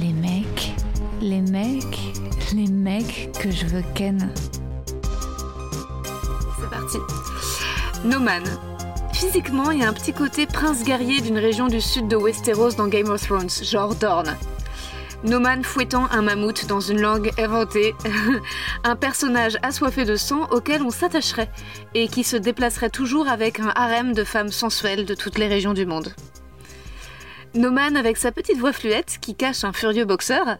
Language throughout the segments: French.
Les mecs, les mecs, les mecs que je veux ken. C'est parti. Noman. Physiquement, il y a un petit côté prince guerrier d'une région du sud de Westeros dans Game of Thrones, genre Dorne. Noman fouettant un mammouth dans une langue inventée, un personnage assoiffé de sang auquel on s'attacherait et qui se déplacerait toujours avec un harem de femmes sensuelles de toutes les régions du monde. Noman avec sa petite voix fluette qui cache un furieux boxeur.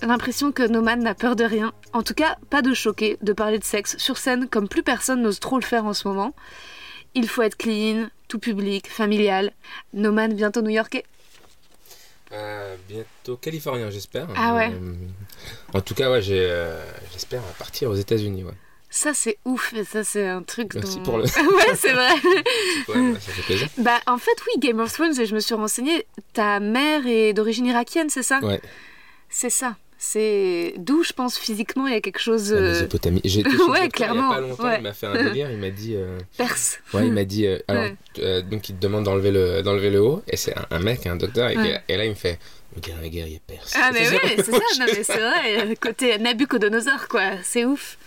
L'impression que Noman n'a peur de rien, en tout cas pas de choquer, de parler de sexe sur scène comme plus personne n'ose trop le faire en ce moment. Il faut être clean, tout public, familial. Noman bientôt new-yorkais. Euh, bientôt californien, j'espère. Ah ouais. Euh, en tout cas, ouais, euh, j'espère partir aux États-Unis. Ouais. Ça c'est ouf, ça c'est un truc Merci dont- pour le- ouais, c'est vrai. Ouais, ouais, ça fait plaisir. bah en fait oui, Game of Thrones, et je me suis renseignée, ta mère est d'origine irakienne, c'est ça? Ouais, C'est ça. C'est d'où je pense physiquement il y a quelque chose la euh, Mésopotamie. J'ai été chez Ouais, clairement, Il y a pas longtemps, ouais. il m'a fait un délire. Il m'a dit. euh, perse. Ouais, il m'a dit. euh, alors, Ouais. euh, donc, il te demande d'enlever le, d'enlever le haut. Et c'est un, un mec, un docteur. Et, Ouais. et là, il me fait. Le un guerrier perse. Ah mais oui, c'est ça, non mais c'est vrai, côté Nabucodonosor quoi, c'est ouf.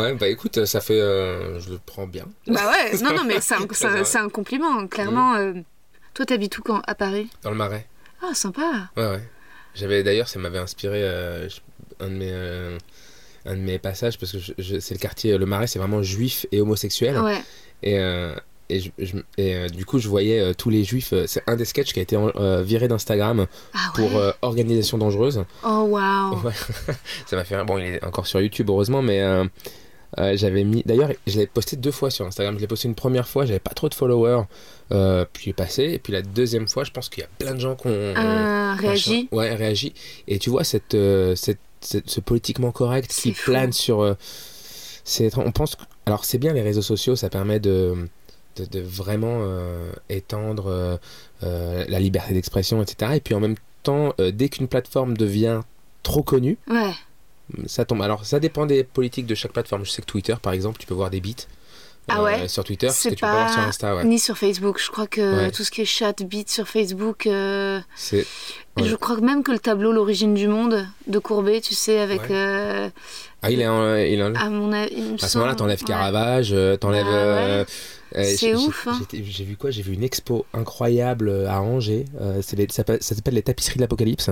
Ouais, bah écoute, ça fait. euh, je le prends bien. Bah ouais, non non mais c'est un, compliment, clairement. euh, toi t'habites où quand À Paris? Dans le marais. Ah sympa. Ouais, ouais. J'avais d'ailleurs, ça m'avait inspiré euh, un, de mes, un de mes passages parce que c'est le quartier, le Marais, c'est vraiment juif et homosexuel. Ouais. Et, euh, et, je- je- et, euh, du coup, je voyais euh, tous les juifs. c'est un des sketchs qui a été viré d'Instagram Ah ouais. pour organisation dangereuse. Oh waouh. Ouais. Ça m'a fait. Bon, il est encore sur YouTube, heureusement, mais. Euh, euh, j'avais mis d'ailleurs je l'ai posté deux fois sur Instagram je l'ai posté une première fois j'avais pas trop de followers euh, puis passé et puis la deuxième fois je pense qu'il y a plein de gens qui ont Ah, réagi. Ouais, réagit. Et tu vois, cette, euh, cette, cette- ce politiquement correct qui fou. plane sur. euh, c'est on pense. Alors, c'est bien les réseaux sociaux, ça permet de, de, de vraiment euh, étendre euh, euh, la liberté d'expression, etc. Et puis en même temps, euh, dès qu'une plateforme devient trop connue, Ouais. Ça tombe. Alors, ça dépend des politiques de chaque plateforme. Je sais que Twitter, par exemple, tu peux voir des bits. Ah ouais sur Twitter, ce C'est que tu peux voir sur Insta, ouais. ni sur Facebook. Je crois que Ouais. tout ce qui est chat, beat sur Facebook. euh, C'est Ouais. Je crois même que le tableau L'origine du monde de Courbet, tu sais, avec. Euh, ah, il est en, il est en- à mon avis. il me À ce moment-là, t'enlèves. Caravage, euh, t'enlèves. Ah euh, euh, C'est ouf, hein. j'ai- vu quoi? J'ai vu une expo incroyable euh, à Angers. euh, les- ça s'appelle les tapisseries de l'Apocalypse.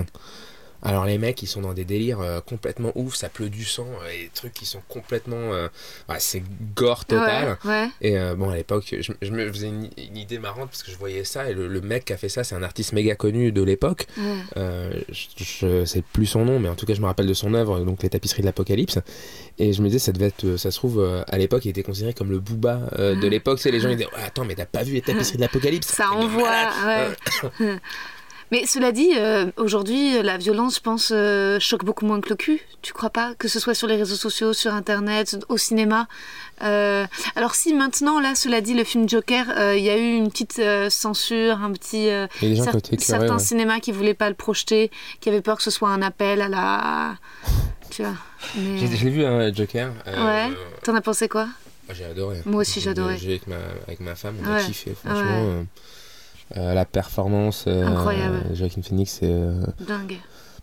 Alors les mecs, ils sont dans des délires euh, complètement ouf, ça pleut du sang, euh, et des trucs qui sont complètement... euh, ouais, c'est gore total. Ouais, ouais. Et bon, à l'époque, je, je me faisais une, une idée marrante parce que je voyais ça, et le, le mec qui a fait ça, c'est un artiste méga connu de l'époque. je, je sais plus son nom, mais en tout cas, je me rappelle de son œuvre, donc les tapisseries de l'Apocalypse. Et je me disais, ça devait être, ça se trouve, à l'époque, il était considéré comme le booba de l'époque. Sais, les gens ils disaient, attends, mais t'as pas vu les tapisseries de l'Apocalypse? Ça envoie, ouais. Mais cela dit, euh, aujourd'hui, la violence, je pense, euh, choque beaucoup moins que le cul. Tu crois pas? Que ce soit sur les réseaux sociaux, sur Internet, au cinéma. Euh, alors si maintenant, là, cela dit, le film Joker, il y a eu une petite censure, un petit... a cer- écœurés, certains ouais. cinémas qui voulaient pas le projeter, qui avaient peur que ce soit un appel à la... Tu vois mais... J'ai vu un Joker. Ouais. T'en as pensé quoi? J'ai adoré. Moi aussi, j'adorais. J'ai avec ma, avec ma femme, on a Ouais. kiffé, franchement. Ouais. Euh, la performance, euh, Incroyable. Joaquin Phoenix, c'est. euh, Dingue.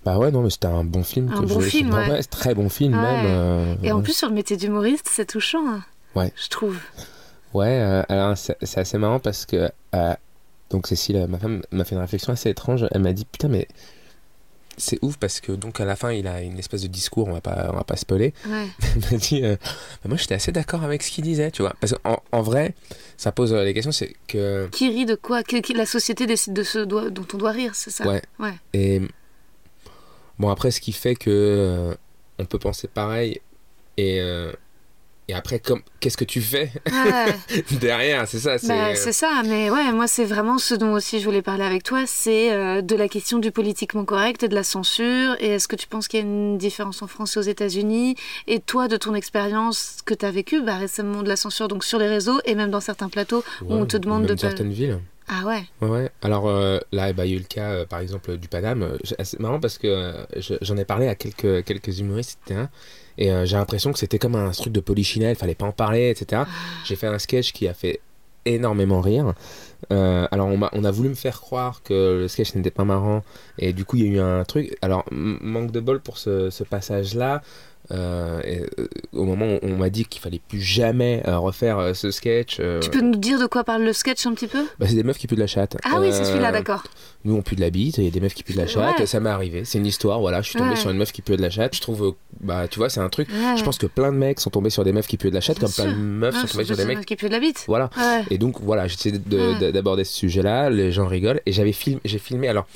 Bah ouais, non, mais c'était un bon film. Un que bon je- film, ouais. c'est très bon film Ouais. même. Et en ouais. plus, sur le métier d'humoriste, c'est touchant. hein, Ouais. Je trouve. Ouais, alors c'est assez marrant parce que donc Cécile, ma femme, m'a fait une réflexion assez étrange. Elle m'a dit putain mais c'est ouf parce que donc à la fin il a une espèce de discours, on va pas, on va pas spoiler. Ouais. M'a dit euh, bah, moi j'étais assez d'accord avec ce qu'il disait, tu vois. Parce qu'en en vrai, ça pose euh, les questions, c'est que Qui rit de quoi? Que- La société décide de ce dont on doit rire, c'est ça? Ouais. Ouais. Et bon, après, ce qui fait que euh, on peut penser pareil. Et, euh, et après, comme, qu'est-ce que tu fais Ouais. derrière C'est ça. C'est, Bah, c'est ça, mais ouais, moi c'est vraiment ce dont aussi je voulais parler avec toi, c'est euh, de la question du politiquement correct et de la censure. Et est-ce que tu penses qu'il y a une différence en France et aux États-Unis? Et toi, de ton expérience que tu as vécue bah, récemment de la censure donc sur les réseaux et même dans certains plateaux où on te demande même de certaines villes. Ah ouais. Ouais, ouais. Alors euh, là, bah, il y a eu le cas, euh, par exemple, du Paname. C'est marrant parce que euh, je- j'en ai parlé à quelques, quelques humoristes, etc. Et j'ai l'impression que c'était comme un truc de polichinelle, fallait pas en parler, etc. J'ai fait un sketch qui a fait énormément rire. Alors on, a voulu me faire croire que le sketch n'était pas marrant et du coup il y a eu un truc. Alors manque de bol pour ce, ce passage-là. Euh, et, euh, au moment où on m'a dit qu'il fallait plus jamais euh, refaire ce sketch, Tu peux nous dire de quoi parle le sketch un petit peu? Bah, c'est des meufs qui puent de la chatte. Ah oui, c'est celui-là, d'accord. nous, on pue de la bite, il y a des meufs qui puent de la chatte, Ouais. ça m'est arrivé, c'est une histoire, voilà, je suis tombé Ouais. sur une meuf qui pue de la chatte, je trouve, bah, tu vois, c'est un truc, Ouais. je pense que plein de mecs sont tombés sur des meufs qui puent de la chatte, Bien comme plein de meufs sont tombés sur des mecs, qui pue de la bite. voilà. Et donc, voilà, j'essaie d'aborder ce sujet-là, les gens rigolent, et j'avais filmé, j'ai filmé, alors,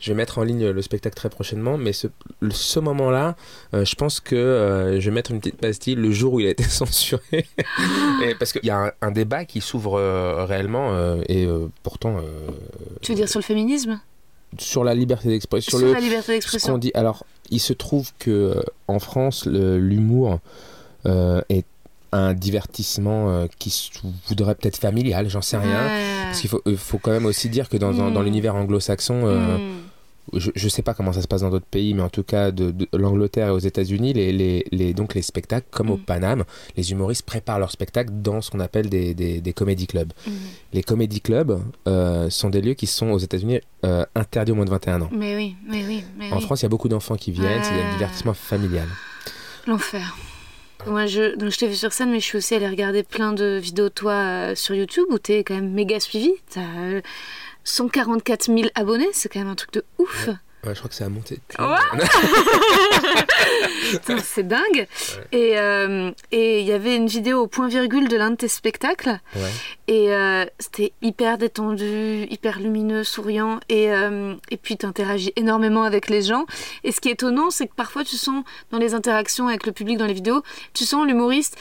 je vais mettre en ligne le spectacle très prochainement, mais ce, moment-là, euh, je pense que euh, je vais mettre une petite pastille le jour où il a été censuré, Et parce qu'il y a un, un débat qui s'ouvre euh, réellement, et pourtant, Tu veux dire sur le féminisme? sur la liberté d'expression, Sur sur le, la liberté d'expression dit. Alors, il se trouve que en France, l'humour est un divertissement euh, qui voudrait peut-être familial, j'en sais rien. Ouais. Parce qu'il faut, quand même aussi dire que dans, dans- dans Mm. l'univers anglo-saxon, euh, Hmm. Je, je sais pas comment ça se passe dans d'autres pays, mais en tout cas de, de l'Angleterre et aux États-Unis, les, les, les- donc les spectacles, comme au Mm. Paname, les humoristes préparent leurs spectacles dans ce qu'on appelle des, des, des comédie clubs. Hmm. Les comédie clubs euh, sont des lieux qui sont aux États-Unis euh, interdits au moins de 21 ans. Mais oui, mais oui, mais En oui. France, il y a beaucoup d'enfants qui viennent, c'est Ouais. un divertissement familial. L'enfer. Moi, je, donc, je t'ai vu sur scène, mais je suis aussi allée regarder plein de vidéos toi euh, sur YouTube où t'es quand même méga suivi. T'as euh, 144 000 abonnés, c'est quand même un truc de ouf. Ouais, je crois que ça a monté. Ouais. C'est dingue. Et euh, et il y avait une vidéo au point virgule de l'un de tes spectacles. Ouais. Et euh, c'était hyper détendu, hyper lumineux, souriant. Et, euh, et puis tu interagis énormément avec les gens. Et ce qui est étonnant, c'est que parfois tu sens dans les interactions avec le public dans les vidéos, tu sens l'humoriste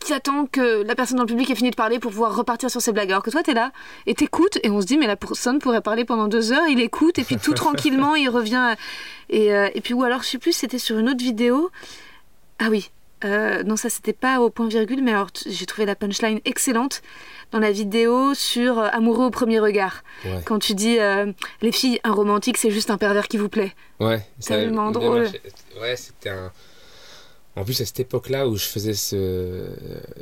qui attend que la personne dans le public ait fini de parler pour pouvoir repartir sur ses blagues. Alors que toi, tu es là et t'écoutes. Et on se dit, mais la personne pourrait parler pendant deux heures. Il écoute. Et puis tout tranquillement, il revient. Et, euh, et puis, ou alors, je sais plus, c'était sur une autre vidéo. Ah oui. Euh, non, ça c'était pas au point virgule, mais alors j'ai trouvé la punchline excellente dans la vidéo sur euh, Amoureux au premier regard. Ouais. Quand tu dis euh, les filles, un romantique, c'est juste un pervers qui vous plaît. Ouais, avait Tellement drôle. Ouais, c'était un. En plus, à cette époque-là où je faisais ce,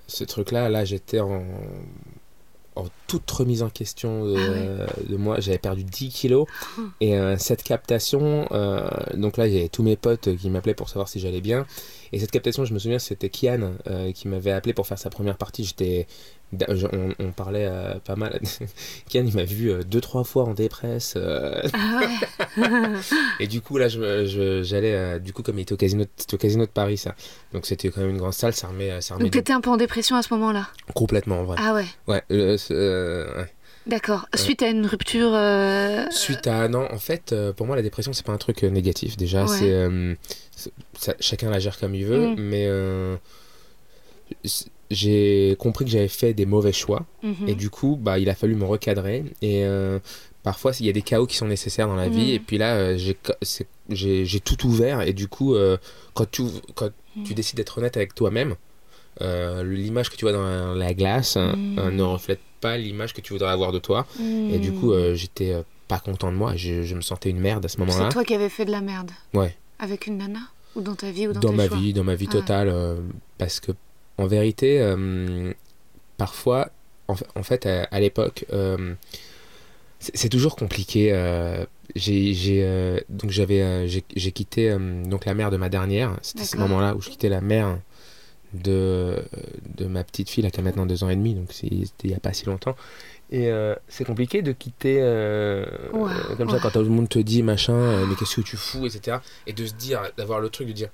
ce truc-là, là, j'étais en, en toute remise en question de, Ah de moi. J'avais perdu 10 kilos. Oh. Et euh, cette captation, euh, donc là, il y avait tous mes potes qui m'appelaient pour savoir si j'allais bien. Et cette captation, je me souviens, c'était Kian euh, qui m'avait appelé pour faire sa première partie. J'étais. On, on parlait euh, pas mal. Kian, il m'a vu euh, deux, trois fois en dépresse. euh, Ah ouais. et du coup, là, je- je- j'allais, euh, du coup, comme il était au casino, c'était au casino de Paris, ça. Donc c'était quand même une grande salle, ça remet, ça remet Donc t'étais un peu en dépression à ce moment-là? complètement en vrai. Ah ouais. Ouais. D'accord. Suite à une rupture. Suite à non, en fait, pour moi, la dépression, c'est pas un truc négatif. Déjà, Ouais. c'est, chacun la gère comme il veut, Mm. mais j'ai compris que j'avais fait des mauvais choix, mhm. et du coup, bah, il a fallu me recadrer. Et euh, parfois, il y a des chaos qui sont nécessaires dans la vie, Mm. et puis là, euh, j'ai, c'est- tout ouvert, et du coup, euh, quand tu, quand Mm. tu décides d'être honnête avec toi-même, l'image que tu vois dans la glace euh, ne reflète pas l'image que tu voudrais avoir de toi. Et du coup, j'étais pas content de moi. Je, je me sentais une merde à ce c'est moment-là. toi qui avais fait de la merde. Ouais. Avec une nana? Ou dans ta vie ou dans, Dans tes ma choix? vie, dans ma vie Ah. totale. parce que, en vérité, euh, parfois, en, fa- en fait, à, à l'époque, euh, c'est toujours compliqué. euh, j'ai j'ai, donc j'avais j'ai j'ai quitté donc la mère de ma dernière. C'était ce moment-là où je quittais la mère de de ma petite fille là qui a maintenant deux ans et demi. Donc c'était il y a pas si longtemps. Et euh, c'est compliqué de quitter euh, euh, comme ça quand tout le monde te dit machin, mais qu'est-ce que tu fous, etc. Et de se dire, d'avoir le truc de dire,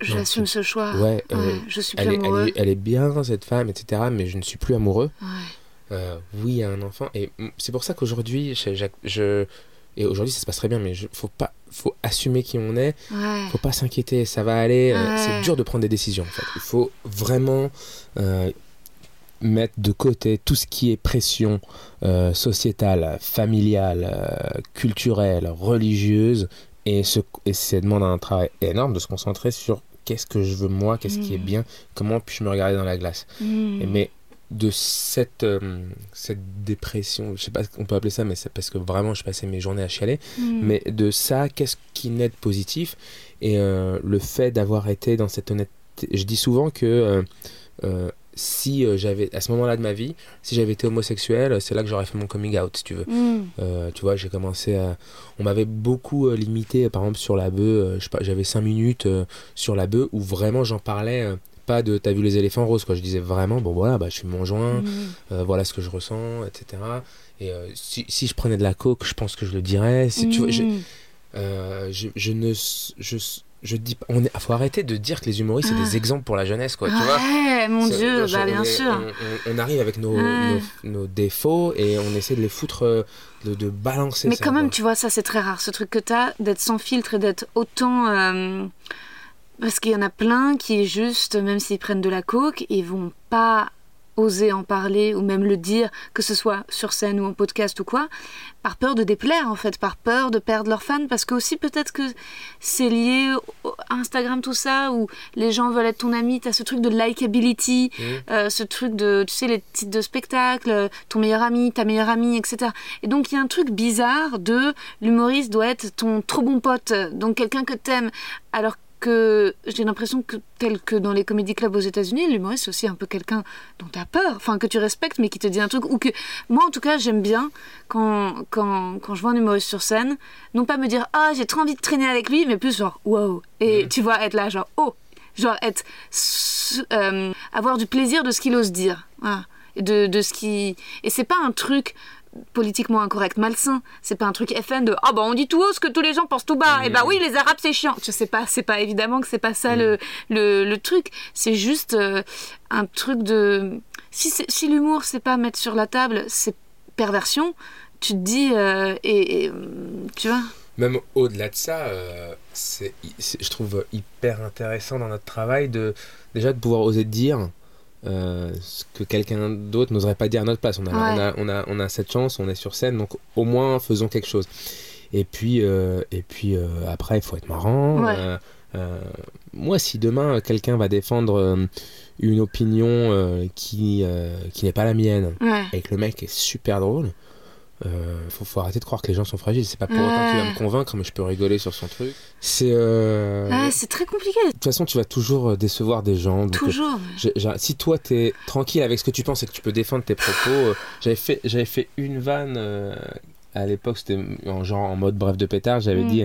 J'assume ce choix. ouais, euh, je suis plus elle est, elle, amoureux. est, elle est bien cette femme, etc. Mais je ne suis plus amoureux. Ouais. Euh, oui, il y a un enfant. Et c'est pour ça qu'aujourd'hui, je, et aujourd'hui ça se passe très bien, mais je, faut pas, faut assumer qui on est. Ouais. Faut pas s'inquiéter, ça va aller. euh. C'est dur de prendre des décisions en fait. Il faut vraiment euh, mettre de côté tout ce qui est pression euh, sociétale, familiale, euh, culturelle, religieuse, et, se, et ça demande un travail énorme de se concentrer sur qu'est-ce que je veux moi, qu'est-ce qui est Mhm. bien, comment puis-je me regarder dans la glace. Mm. Et Mais de cette, euh, cette dépression, je sais pas ce qu'on peut appeler ça, mais c'est parce que vraiment je passais mes journées à chialer. Mm. Mais de ça, qu'est-ce qui naît de positif? Et euh, le fait d'avoir été dans cette honnêteté. Je dis souvent que euh, si euh, j'avais, à ce moment-là de ma vie, si j'avais été homosexuel, c'est là que j'aurais fait mon coming out, si tu veux. Mm. Euh, tu vois, j'ai commencé à. On m'avait beaucoup euh, limité, par exemple, sur la bœuf. euh, J'avais 5 minutes euh, sur la bœuf où vraiment j'en parlais. euh, pas de t'as vu les éléphants roses, quoi. Je disais vraiment, bon voilà, bah, je suis mon joint, Mm. euh, voilà ce que je ressens, etc. Et euh, si, si je prenais de la coke, je pense que je le dirais. Si, tu vois, je, Mm. euh, je, je ne. Je, je dis pas. On est, faut arrêter de dire que les humoristes, c'est Ah. des exemples pour la jeunesse, quoi. Tu vois Ouais, mon Dieu, bah on bien est- sûr. On, arrive avec nos, Ouais. nos, nos défauts et on essaie de les foutre, euh, de, de balancer Mais ça, quand même, quoi. tu vois, ça c'est très rare, ce truc que t'as, d'être sans filtre et d'être autant... euh, Parce qu'il y en a plein qui, juste, même s'ils prennent de la coke, ils vont pas oser en parler ou même le dire, que ce soit sur scène ou en podcast ou quoi, par peur de déplaire en fait, par peur de perdre leurs fans, parce que aussi peut-être que c'est lié à Instagram tout ça, où les gens veulent être ton ami, t'as ce truc de likability, Mhm. euh, ce truc de, tu sais, les titres de spectacle, euh, ton meilleur ami, ta meilleure amie, etc. Et donc il y a un truc bizarre de l'humoriste doit être ton trop bon pote, donc quelqu'un que t'aimes, alors que j'ai l'impression que tel que dans les comédie clubs aux États-Unis, l'humoriste c'est aussi un peu quelqu'un dont tu as peur, enfin que tu respectes mais qui te dit un truc ou que moi en tout cas j'aime bien quand, quand, quand je vois un humoriste sur scène, non pas me dire ah j'ai trop envie de traîner avec lui, mais plus genre wow. Et tu vois être là genre oh. Genre être euh, avoir du plaisir de ce qu'il ose dire, voilà. De, de ce qui et c'est pas un truc politiquement incorrect, malsain. C'est pas un truc FN de ah bah on dit tout haut ce que tous les gens pensent tout bas. Et bah oui les Arabes c'est chiant. Je sais pas, c'est pas évidemment que c'est pas ça le, le le truc. C'est juste euh, un truc de si si l'humour c'est pas mettre sur la table, c'est perversion. Tu te dis euh, et, et, hum, tu vois. Même au-delà de ça, euh, c'est- je trouve hyper intéressant dans notre travail de déjà de pouvoir oser dire euh, ce que quelqu'un d'autre n'oserait pas dire à notre place. On a, Ouais. on, a, on, a, on a cette chance, on est sur scène, donc au moins faisons quelque chose. Et puis, euh, et puis euh, après, il faut être marrant. Ouais. Moi, si demain quelqu'un va défendre une opinion qui, qui n'est pas la mienne, Ouais. et que le mec est super drôle, euh, faut, faut arrêter de croire que les gens sont fragiles. C'est pas pour autant qu'il va Ouais. me convaincre, mais je peux rigoler sur son truc. C'est. euh, Ouais, c'est très compliqué. De toute façon, tu vas toujours euh, décevoir des gens. euh, Toujours. si toi t'es tranquille avec ce que tu penses et que tu peux défendre tes propos, euh, j'avais fait j'avais fait une vanne à l'époque, c'était en genre en mode bref de pétard. J'avais Mm. dit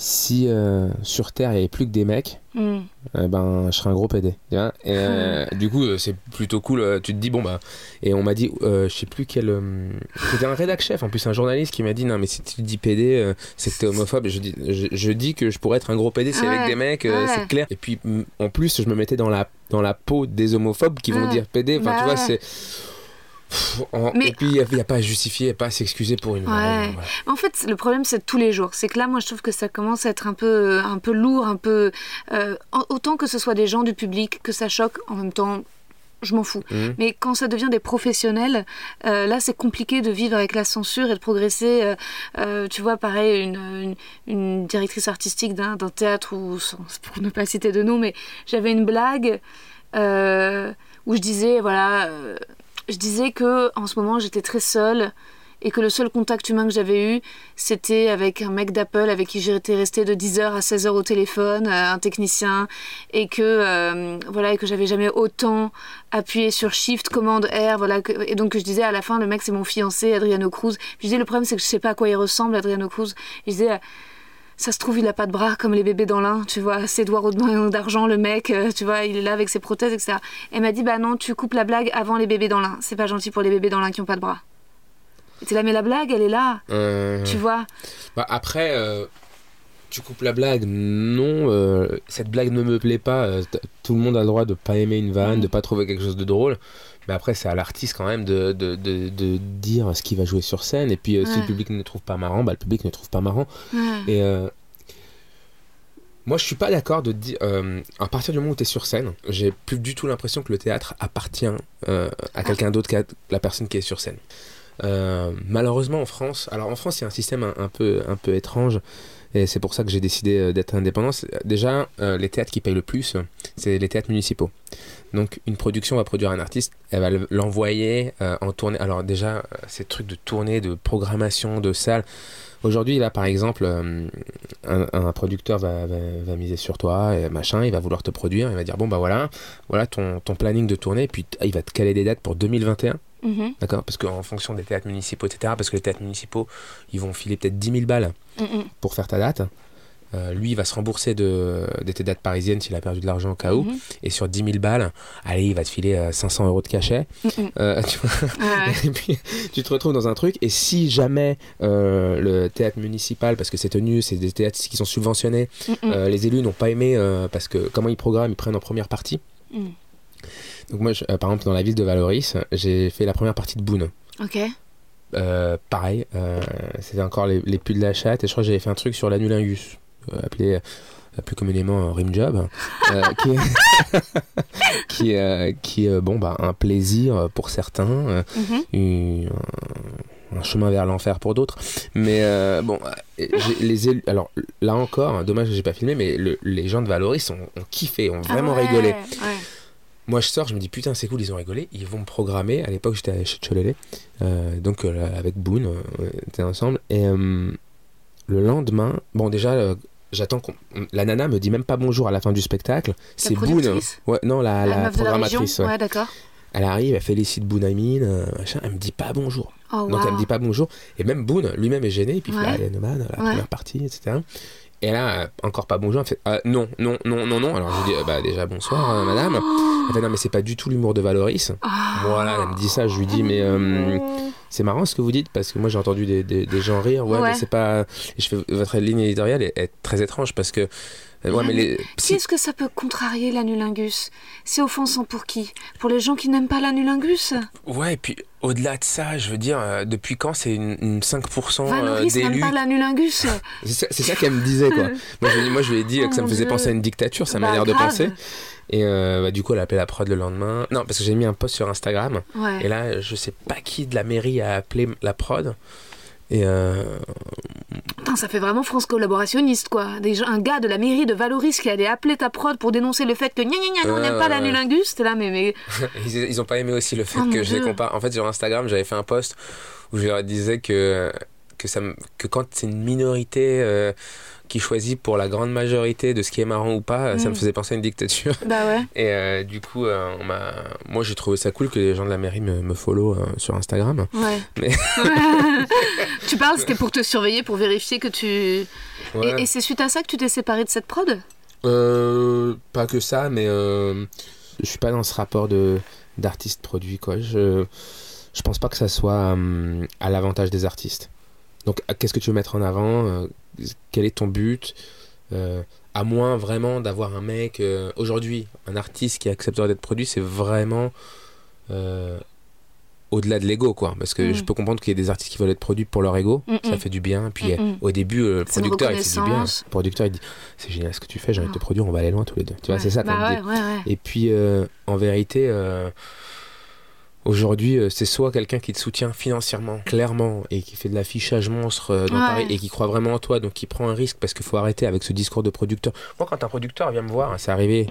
si euh, sur Terre il y avait plus que des mecs, Hum. eh ben je serais un gros PD. tu vois. Et, euh, du coup, euh, c'est plutôt cool. euh, Tu te dis bon bah et on m'a dit, euh, je sais plus quel. euh, C'était un rédac chef en plus, un journaliste qui m'a dit non mais si tu dis PD, euh, c'est que t'es homophobe. Et je dis je, je dis que je pourrais être un gros PD, c'est avec des mecs, euh, ouais. c'est clair. Et puis mm, en plus, je me mettais dans la dans la peau des homophobes qui vont Ouais. dire PD. Enfin Bah tu vois ouais. c'est. Pff, en- Mais- Et puis il n'y a, a pas à justifier, pas à s'excuser pour une. Ouais. vanne, voilà. En fait, le problème, c'est tous les jours. C'est que là, moi, je trouve que ça commence à être un peu, un peu lourd, un peu. euh, autant que ce soit des gens du public, que ça choque, en même temps, je m'en fous. Mhm. Mais quand ça devient des professionnels, euh, là, c'est compliqué de vivre avec la censure et de progresser. euh, euh, tu vois, pareil, une, une, une directrice artistique d'un d'un théâtre, ou sans- pour ne pas citer de nom, mais j'avais une blague où je disais, voilà, je disais que en ce moment, j'étais très seule et que le seul contact humain que j'avais eu, c'était avec un mec d'Apple avec qui j'étais restée de 10h à 16h au téléphone, euh, un technicien, et que euh, voilà, et que j'avais jamais autant appuyé sur Shift, commande R, voilà, que- et donc je disais à la fin, le mec c'est mon fiancé, Adriano Cruz. Puis je disais le problème c'est que je sais pas à quoi il ressemble, Adriano Cruz. Je disais ça se trouve, il a pas de bras comme les bébés dans l'un, tu vois, ses doigts d'argent, le mec, euh, tu vois, il est là avec ses prothèses, etc. Elle m'a dit, bah non, tu coupes la blague avant les bébés dans l'un. C'est pas gentil pour les bébés dans l'un qui ont pas de bras. T'es là, mais la blague, elle est là, Euh, tu vois. bah, après, euh, tu coupes la blague. Non, euh, cette blague ne me plaît pas. tout le monde a le droit de pas aimer une vanne, de pas trouver quelque chose de drôle. Mais après, c'est à l'artiste quand même de, de, de, de dire ce qu'il va jouer sur scène. Et puis, euh, si le public ne trouve pas marrant, bah, le public ne trouve pas marrant. Ouais. Et euh, moi, je suis pas d'accord de dire. euh, à partir du moment où tu es sur scène, j'ai plus du tout l'impression que le théâtre appartient à quelqu'un d'autre qu'à la personne qui est sur scène. Malheureusement, en France, alors en France, il y a un système un, un peu, un peu étrange. Et c'est pour ça que j'ai décidé euh, d'être indépendant. C'est- Déjà, euh, les théâtres qui payent le plus, euh, c'est les théâtres municipaux. Donc, une production va produire un artiste, elle va le- l'envoyer euh, en tournée. Alors, déjà, euh, ces trucs de tournée, de programmation, de salle. Aujourd'hui, là, par exemple, euh, un, producteur va, miser sur toi, et machin, il va vouloir te produire, il va dire bon, bah voilà, voilà ton, ton planning de tournée, puis il va te caler des dates pour 2021. Mhm. D'accord Parce qu'en fonction des théâtres municipaux, etc., parce que les théâtres municipaux, ils vont filer peut-être 10 000 balles Mhm. pour faire ta date. Euh, lui, il va se rembourser de, de tes dates parisiennes s'il a perdu de l'argent au cas où. Mhm. Et sur 10 000 balles, allez, il va te filer euh, 500 euros de cachet. Mhm. Euh, tu vois Ouais. et puis, tu te retrouves dans un truc. Et si jamais euh, le théâtre municipal, parce que c'est tenu, c'est des théâtres qui sont subventionnés, euh, les élus n'ont pas aimé euh, parce que comment ils programment, ils prennent en première partie. Donc, moi, je- euh, par exemple, dans la ville de Valoris, j'ai fait la première partie de Boone. Ok. Euh, pareil, euh, c'était encore les, les pulls de la chatte, et je crois que j'avais fait un truc sur l'anulingus, appelé plus communément rim job, euh, qui est, qui, est, qui est, bon, bah, un plaisir pour certains, Mhm. une- un, chemin vers l'enfer pour d'autres. Mais euh, bon, les élus, alors là encore, dommage que j'ai pas filmé, mais le- les gens de Valoris ont, ont kiffé, ont vraiment Ah ouais, rigolé. ouais. Moi, je sors, je me dis putain, c'est cool, ils ont rigolé. Ils vont me programmer. À l'époque, j'étais chez Cholélé, euh, donc euh, avec Boone, euh, on était ensemble. Et euh, le lendemain, bon, déjà, j'attends qu'on. La nana me dit même pas bonjour à la fin du spectacle. C'est Boone. Ouais, non, la, La la la programmatrice. ouais. Ouais, d'accord. Elle arrive, elle félicite Boone Amine, euh, machin. Elle me dit pas bonjour. Oh, Donc elle wow. me dit pas bonjour. Et même Boone lui-même est gêné. Et puis il fait Noman, la Ouais. première partie, etc. Et là, euh, encore pas bonjour. Elle fait Ah, non, non, non, non, non. Alors je lui dis euh, bah déjà bonsoir, euh, madame. Elle fait non, mais c'est pas du tout l'humour de Valoris. Ah. Voilà, elle me dit ça. Je lui dis mais euh, c'est marrant ce que vous dites parce que moi j'ai entendu des, des, des gens rire. Ouais, Ouais. mais c'est pas. Et je fais votre ligne éditoriale est, est très étrange parce que. Euh, ouais, mais les. Si est-ce que ça peut contrarier l'anulingus? C'est offensant pour qui? Pour les gens qui n'aiment pas l'anulingus? Ouais, et puis au-delà de ça, je veux dire, euh, depuis quand c'est une, une 5% euh, Valoris n'aime d'élus pas l'anulingus C'est ça, qu'elle me disait, quoi. moi, je, moi, je lui ai dit Oh que ça me mon faisait Dieu. penser à une dictature, sa Bah, manière de penser. Et euh, bah, du coup, elle a appelé la prod le lendemain. Non, parce que j'ai mis un post sur Instagram. Ouais. Et là, je sais pas qui de la mairie a appelé la prod. Et euh, Putain, ça fait vraiment France collaborationniste, quoi. Des gens- un gars de la mairie de Valoris qui allait appeler ta prod pour dénoncer le fait que gna gna gna, on n'aime pas l'anulingus. T'es là, mais, mais ils, ils ont pas aimé aussi le fait Oh, que je les compare. En fait, sur Instagram, j'avais fait un post où je leur disais que, que, ça, me- que quand c'est une minorité euh, qui choisit pour la grande majorité de ce qui est marrant ou pas, ça Mm. me faisait penser à une dictature. bah ouais. Et euh, du coup, euh, on m'a... moi j'ai trouvé ça cool que les gens de la mairie me, me follow euh, sur Instagram. Ouais. Mais- tu parles, c'était pour te surveiller, pour vérifier que tu. Et, Ouais. et c'est suite à ça que tu t'es séparé de cette prod? Euh, pas que ça, mais je suis pas dans ce rapport de d'artiste produit quoi. Je je pense pas que ça soit euh, à l'avantage des artistes. Donc qu'est-ce que tu veux mettre en avant euh, Quel est ton but Euh, À moins vraiment d'avoir un mec euh, aujourd'hui, un artiste qui accepterait d'être produit, c'est vraiment au-delà de l'ego quoi. Parce que Mm. je peux comprendre qu'il y ait des artistes qui veulent être produits pour leur ego, Mm, ça mm. fait du bien. Puis Mm, mm. au début, le producteur il fait du bien. Le producteur il dit c'est génial ce que tu fais, j'ai envie de te Ah. produire, on va aller loin tous les deux. Tu vois, c'est ça qu'on Bah ouais, ouais. Et puis, euh, en vérité, euh, aujourd'hui, euh, c'est soit quelqu'un qui te soutient financièrement, clairement, et qui fait de l'affichage monstre euh, dans Ouais. Paris, et qui croit vraiment en toi, donc qui prend un risque, parce qu'il faut arrêter avec ce discours de producteur. Moi, quand un producteur vient me voir, hein, c'est arrivé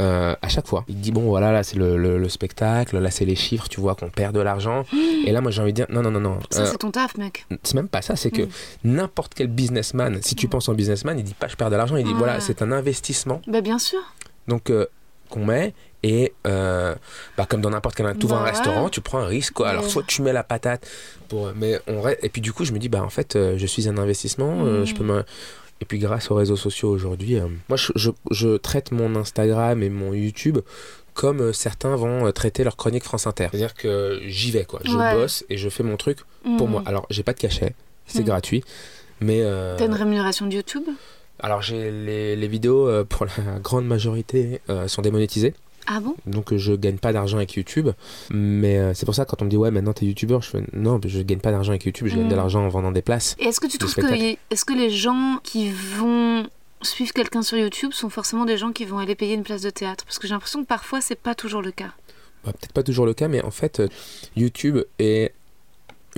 euh, à chaque fois. Il te dit, bon, voilà, là, c'est le, le- le spectacle, là, c'est les chiffres, tu vois qu'on perd de l'argent. et là, moi, j'ai envie de dire, non, non, non, non. Ça, euh, c'est ton taf, mec. c'est même pas ça, c'est que Mm. n'importe quel businessman, si tu penses en businessman, il dit pas je perds de l'argent, il dit voilà, c'est un investissement Bah, bien sûr. donc euh, qu'on met et euh, bah, comme dans n'importe quel tout Bah un ouais. restaurant tu prends un risque quoi alors soit tu mets la patate pour mais on et puis du coup je me dis bah en fait euh, je suis un investissement euh, Mm. je peux me Et puis grâce aux réseaux sociaux aujourd'hui, euh, moi je, je- je traite mon Instagram et mon YouTube comme euh, certains vont euh, traiter leur chronique France Inter. C'est-à-dire que j'y vais quoi, je Ouais. bosse et je fais mon truc pour Mm. moi. Alors j'ai pas de cachet, c'est Mm. gratuit, mais euh, T'as une rémunération de YouTube? Alors j'ai les, les vidéos euh, pour la grande majorité euh, sont démonétisées. Ah bon? Donc euh, je gagne pas d'argent avec YouTube, mais euh, c'est pour ça que quand on me dit ouais maintenant t'es youtubeur, je fais non je gagne pas d'argent avec YouTube, je gagne Mm. de l'argent en vendant des places. Et est-ce que tu trouves que, est-ce que les gens qui vont suivre quelqu'un sur YouTube sont forcément des gens qui vont aller payer une place de théâtre? Parce que j'ai l'impression que parfois c'est pas toujours le cas. Bah, Peut-être pas toujours le cas, mais en fait YouTube est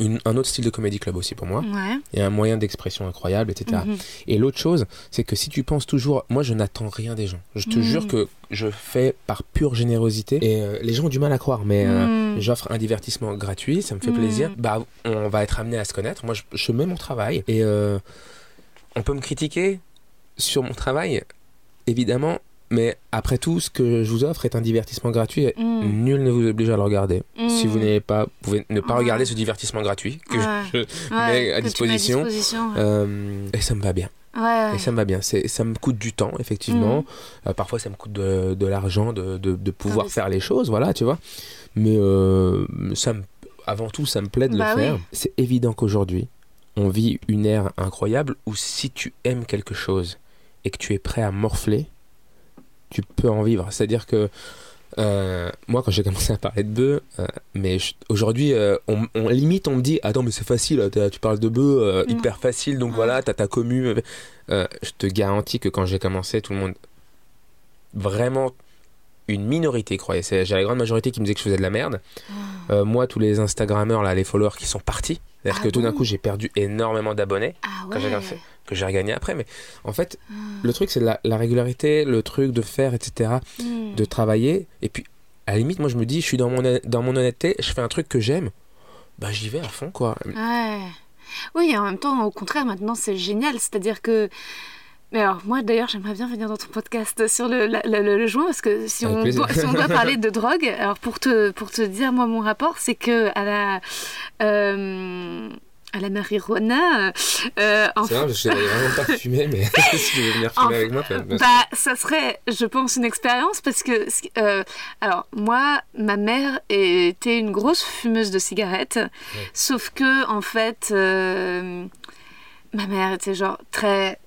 une- un autre style de comédie club aussi pour moi. Ouais. A un moyen d'expression incroyable, etc. Mhm. Et l'autre chose, c'est que si tu penses toujours, moi je n'attends rien des gens. Je te Mm. jure que je fais par pure générosité. Et euh, les gens ont du mal à croire, mais euh, Mm. j'offre un divertissement gratuit, ça me fait plaisir. Bah, on va être amené à se connaître. Moi, je, je mets mon travail et euh, on peut me critiquer sur mon travail, évidemment. Mais après tout, ce que je vous offre est un divertissement gratuit. et Mm. Nul ne vous oblige à le regarder. Si vous Mm. n'avez pas, vous pouvez ne pas Ouais. regarder ce divertissement gratuit que Ouais. je, Ouais, mets à disposition. euh, et ça me va bien. Et ça me va bien. Ça me coûte du temps, effectivement. Euh, parfois, ça me coûte de, de l'argent de, de, de pouvoir faire les choses, voilà, tu vois. Mais euh, ça me, avant tout, ça me plaît de Bah le faire. oui. C'est évident qu'aujourd'hui, on vit une ère incroyable où si tu aimes quelque chose et que tu es prêt à morfler, tu peux en vivre. C'est-à-dire que euh, moi, quand j'ai commencé à parler de bœufs, euh, mais aujourd'hui, euh, on, on- limite, on me dit Attends, mais c'est facile, tu parles de bœufs, euh, Mm. hyper facile, donc Ouais. voilà, t'as ta commu. Je te garantis que quand j'ai commencé, tout le monde. Vraiment, une minorité croyait. J'ai la grande majorité qui me disait que je faisais de la merde. Euh, moi, tous les Instagrammeurs, là, les followers qui sont partis, c'est-à-dire Ah que tout d'un coup, j'ai perdu énormément d'abonnés Ah ouais. que j'ai regagné après. Mais en fait, Ah. le truc, c'est la, la régularité, le truc de faire, etc Mm. de travailler. Et puis, à la limite, moi, je me dis, je suis dans mon, honnê- dans mon honnêteté, je fais un truc que j'aime, bah, j'y vais à fond, quoi. Ouais. Oui, et en même temps, au contraire, maintenant, c'est génial. C'est-à-dire que. Mais alors, moi, d'ailleurs, j'aimerais bien venir dans ton podcast sur le, le, le- le joint, parce que si on, doit, si on doit parler de drogue, alors pour te, pour te dire, moi, mon rapport, c'est que à la. euh, à la marijuana, euh, en C'est vrai, je savais vraiment pas fumer, mais si tu veux venir En fumer avec moi, bah, Bah, ça serait, je pense, une expérience parce que, euh, alors, moi, ma mère était une grosse fumeuse de cigarettes, sauf que, en fait, euh, ma mère était genre très,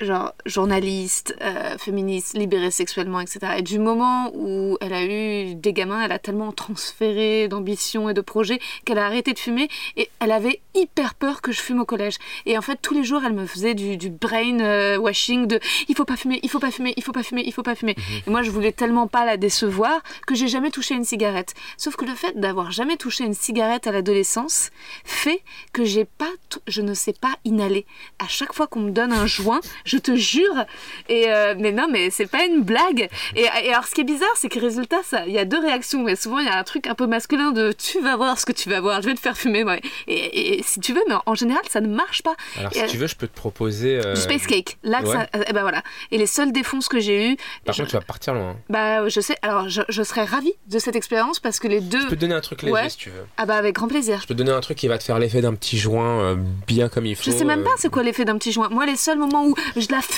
genre, journaliste, euh, féministe, libérée sexuellement, etc. Et du moment où elle a eu des gamins, elle a tellement transféré d'ambition et de projets qu'elle a arrêté de fumer et elle avait hyper peur que je fume au collège. Et en fait, tous les jours, elle me faisait du, du brain euh, washing de il faut pas fumer, il faut pas fumer, il faut pas fumer, il faut pas fumer. Et moi, je voulais tellement pas la décevoir que j'ai jamais touché une cigarette. Sauf que le fait d'avoir jamais touché une cigarette à l'adolescence fait que j'ai pas, je ne sais pas inhaler. À chaque fois qu'on me donne un joint, je te jure. Et euh, mais non, mais c'est pas une blague. Et, et alors, ce qui est bizarre, c'est que résultat, ça, il y a deux réactions. Mais souvent, il y a un truc un peu masculin de tu vas voir ce que tu vas voir, je vais te faire fumer. ouais. Et, et si tu veux, mais en général, ça ne marche pas. Alors, Et, si tu veux, je peux te proposer. euh, Du space cake. Là, ouais. ça, eh ben voilà. Et les seules défonces que j'ai eues, Par je- contre, tu vas partir loin. hein. bah, je sais. Alors, je, je serais ravie de cette expérience parce que les deux. Je peux te donner un truc léger Ouais. si tu veux. Ah bah avec grand plaisir. Je peux te donner un truc qui va te faire l'effet d'un petit joint euh, bien comme il faut. Je sais même pas c'est quoi l'effet d'un petit joint. Moi, les seuls moments où je la.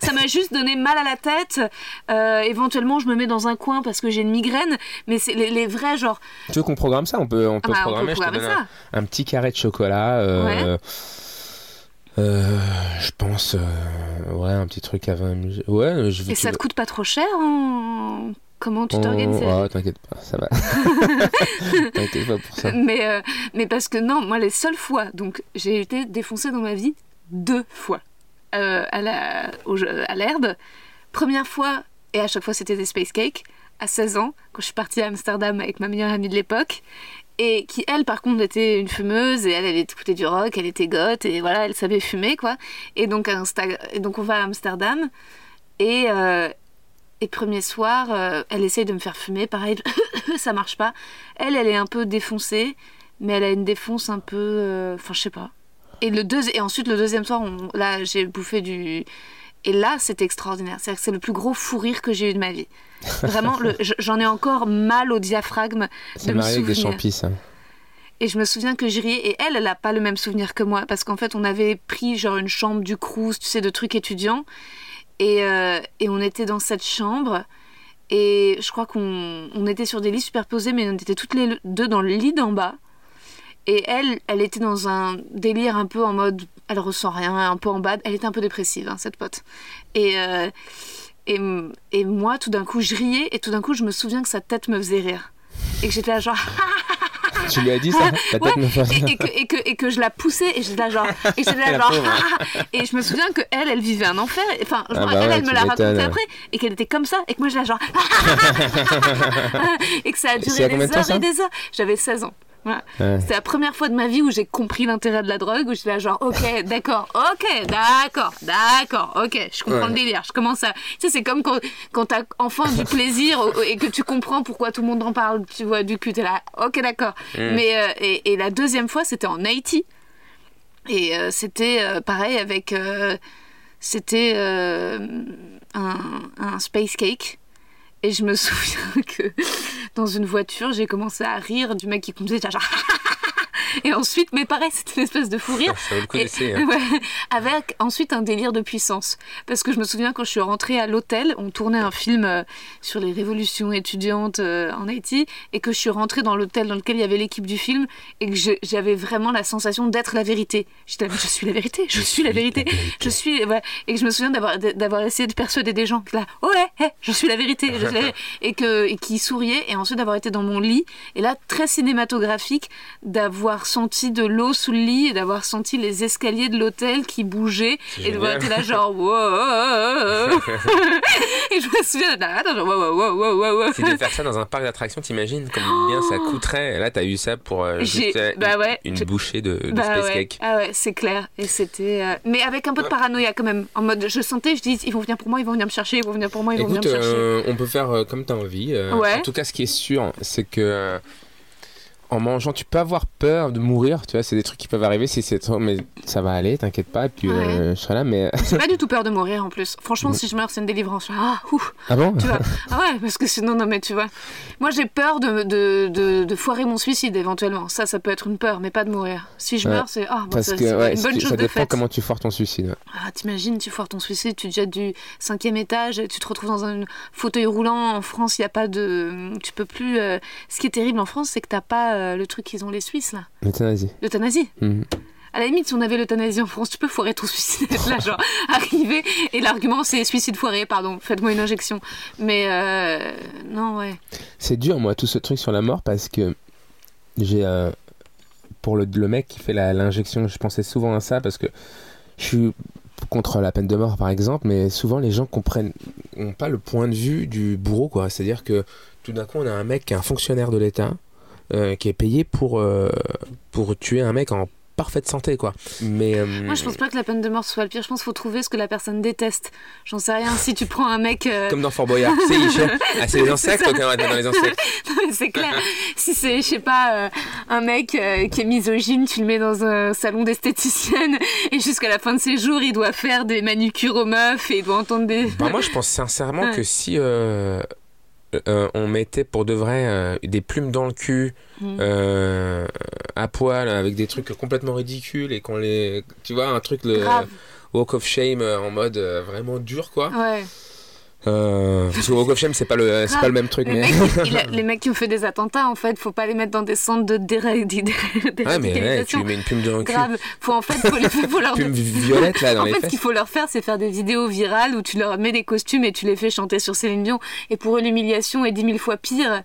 ça m'a juste donné mal à la tête. Euh, éventuellement, je me mets dans un coin parce que j'ai une migraine. Mais c'est les, les vrais, genre. Tu veux qu'on programme ça? On peut, on Ah peut bah, on programmer. peut je te programmer donne un, un petit carré de chocolat. euh, euh, je pense. ouais, un petit truc à 20 minutes. Ouais, je Et ça te coûte pas trop cher en- Comment tu t'organises Oh, ouais, t'inquiète pas, ça va. t'inquiète pas pour ça. mais, euh, mais parce que non, moi, les seules fois, donc j'ai été défoncée dans ma vie deux fois euh, à l'herbe. Première fois, et à chaque fois c'était des space cakes, à 16 ans, quand je suis partie à Amsterdam avec ma meilleure amie de l'époque. Et qui, elle, par contre, était une fumeuse, et elle, elle écoutait du rock, elle était goth, et voilà, elle savait fumer, quoi. Et donc, Insta- donc on va à Amsterdam, et, euh, et premier soir, euh, elle essaye de me faire fumer, pareil, ça marche pas. Elle, elle est un peu défoncée, mais elle a une défonce un peu. Enfin, je sais pas. Et, le deuxi- et ensuite, le deuxième soir, on- là, j'ai bouffé du. Et là, c'était extraordinaire. C'est-à-dire que c'est le plus gros fou rire que j'ai eu de ma vie. Vraiment, j'en ai encore mal au diaphragme C'est marié avec des champis, ça. Et je me souviens que je riais. Et elle, elle a pas le même souvenir que moi. Parce qu'en fait, on avait pris genre une chambre du Crous, tu sais, de trucs étudiants. Et, euh, et on était dans cette chambre. Et je crois qu'on on était sur des lits superposés, mais on était toutes les deux dans le lit d'en bas. Et elle, elle était dans un délire un peu en mode, elle ressent rien, un peu en bas. Elle était un peu dépressive, hein, cette pote. Et, euh, et, et moi, tout d'un coup, je riais et tout d'un coup, je me souviens que sa tête me faisait rire. Et que j'étais là genre... Tu lui as dit ça Ta tête Ouais, me fait et, et que, et, que, et que je la poussais et j'étais là genre et j'étais là La genre et je me souviens que elle elle vivait un enfer. Enfin Ah bah elle ouais, elle me l'a raconté après et qu'elle était comme ça et que moi j'étais là genre et que ça a duré des heures et des heures. J'avais 16 ans voilà. Ouais. C'était la première fois de ma vie où j'ai compris l'intérêt de la drogue, où j'étais là genre, ok, d'accord, ok, d'accord, d'accord, ok, je comprends Ouais. le délire, je commence à... Tu sais, c'est comme quand, quand t'as enfin du plaisir et que tu comprends pourquoi tout le monde en parle, tu vois, du cul, t'es là, ok, d'accord. Mais, euh, et, et la deuxième fois, c'était en Haïti. Et euh, c'était euh, pareil avec... c'était un, un space cake. Et je me souviens que dans une voiture, j'ai commencé à rire du mec qui conduisait, genre... Et ensuite, mais pareil, c'était une espèce de fou rire. Ça vaut le Et- hein. ouais, avec ensuite un délire de puissance. Parce que je me souviens quand je suis rentrée à l'hôtel, on tournait un film euh, sur les révolutions étudiantes euh, en Haïti, et que je suis rentrée dans l'hôtel dans lequel il y avait l'équipe du film, et que j'avais vraiment la sensation d'être la vérité. J'étais je suis la vérité, je suis la vérité, je suis. ouais. Et que je me souviens d'avoir d'avoir essayé de persuader des gens que là, oh ouais, hé, je suis la vérité, je suis la vérité. et que et qui souriaient, et ensuite d'avoir été dans mon lit, et là très cinématographique, d'avoir senti de l'eau sous le lit et d'avoir senti les escaliers de l'hôtel qui bougeaient et de voir être là genre wow et je me souviens attends genre wow wow wow wow wow Si de faire ça dans un parc d'attractions, t'imagines comme bien ça coûterait. Là, t'as eu ça pour euh, juste, euh, bah ouais, une je- bouchée de, de Bah space ouais. cake. Ah ouais, c'est clair. Et c'était. euh, Mais avec un peu de paranoïa quand même. En mode, je sentais, je dis, ils vont venir pour moi, ils vont venir me chercher, ils vont venir pour moi, ils vont venir me chercher. on peut faire comme t'as envie. Ouais. En tout cas, ce qui est sûr, c'est que en mangeant, tu peux avoir peur de mourir. Tu vois, c'est des trucs qui peuvent arriver si c'est trop, mais ça va aller, t'inquiète pas. Et puis Ouais. euh, je serai là, mais J'ai pas du tout peur de mourir en plus. Franchement, si je meurs, c'est une délivrance. Ah, ouf, ah bon tu vois. Ah ouais, parce que sinon, non, mais tu vois. Moi, j'ai peur de, de, de, de foirer mon suicide éventuellement. Ça, ça peut être une peur, mais pas de mourir. Si je Ouais. meurs, c'est ah, bon, Parce ça, que ouais, une bonne chose ça de dépend comment tu foires ton suicide. Ah, t'imagines, tu foires ton suicide, tu te jettes du cinquième étage, et tu te retrouves dans un fauteuil roulant. En France, il n'y a pas de. Tu peux plus. euh, Ce qui est terrible en France, c'est que t'as pas euh, le truc qu'ils ont les Suisses, là. L'euthanasie. L'euthanasie. Mhm. À la limite, si on avait l'euthanasie en France, tu peux foirer ton suicide. Là, genre, arriver. Et l'argument, c'est suicide foiré, pardon, faites-moi une injection. Mais euh, non, ouais. C'est dur, moi, tout ce truc sur la mort parce que j'ai. euh, pour le, le mec qui fait l'injection, je pensais souvent à ça parce que je suis contre la peine de mort, par exemple, mais souvent les gens comprennent ont pas le point de vue du bourreau, quoi. C'est-à-dire que tout d'un coup, on a un mec qui est un fonctionnaire de l'État euh, qui est payé pour, euh, pour tuer un mec en parfaite santé, quoi. Mais. euh, Moi, je pense pas que la peine de mort soit le pire. Je pense qu'il faut trouver ce que la personne déteste. J'en sais rien. Si tu prends un mec. euh, Comme dans Fort Boyard, Ah, c'est les insectes, va être dans les insectes. C'est clair. si c'est, je sais pas, euh, un mec qui est misogyne, tu le mets dans un salon d'esthéticienne et jusqu'à la fin de ses jours, il doit faire des manucures aux meufs et il doit entendre des. Bah, moi, je pense sincèrement Ouais. que si euh, on mettait pour de vrai euh, des plumes dans le cul, Mm. euh, à poil, avec des trucs complètement ridicules et qu'on les. Tu vois, un truc, le Grave. Walk of Shame en mode vraiment dur, quoi. Ouais. Euh, parce que Walk of Shame, c'est pas, le, c'est pas le même truc, Les, mais. mecs, il a- les mecs qui ont fait des attentats, en fait, faut pas les mettre dans des centres de déré- dé- Ouais, mais ouais, tu déradicalisation. mets une plume dans le cul. Grave. Faut en fait, faut, les, faut leur. Plume violette, là, dans en les fait, ce qu'il faut leur faire, c'est faire des vidéos virales où tu leur mets des costumes et tu les fais chanter sur Céline Dion. Et pour eux, l'humiliation est dix mille fois pire.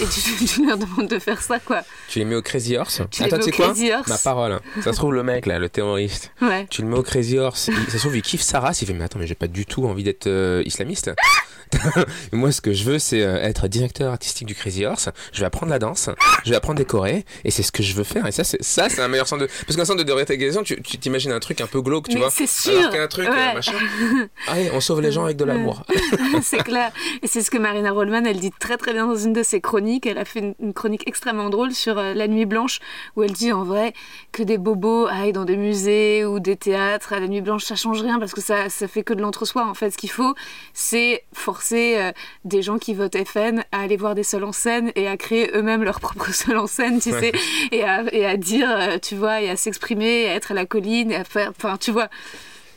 Et tu, tu leur demandes de faire ça, quoi. Tu les mets au Crazy Horse. Tu les Attends, mets tu au sais quoi Crazy Horse. Ma parole. Ça se trouve, le mec, là, le terroriste. Ouais. Tu le mets au Crazy Horse, il- ça se trouve, il kiffe sa race, il fait Mais attends, mais j'ai pas du tout envie d'être euh, islamiste. Moi, ce que je veux, c'est euh, être directeur artistique du Crazy Horse. Je vais apprendre la danse, je vais apprendre chorés, et c'est ce que je veux faire. Et ça, c'est ça, c'est un meilleur centre de. Parce qu'un centre de déradicalisation, tu tu t'imagines un truc un peu glauque, tu Mais vois. c'est sûr. Alors qu'un truc, euh, Ouais. machin. Allez, on sauve les gens avec de l'amour. c'est clair. Et c'est ce que Marina Rollman, elle dit très très bien dans une de ses chroniques. Elle a fait une, une chronique extrêmement drôle sur euh, La Nuit Blanche, où elle dit en vrai que des bobos aillent dans des musées ou des théâtres à la Nuit Blanche, ça change rien parce que ça, ça fait que de l'entre-soi. En fait, ce qu'il faut, c'est for- forcer euh, des gens qui votent FN à aller voir des seuls en scène et à créer eux-mêmes leur propre seul en scène, tu sais, et à, et à dire, euh, tu vois, et à s'exprimer, à être à la colline, et à faire, enfin, tu vois.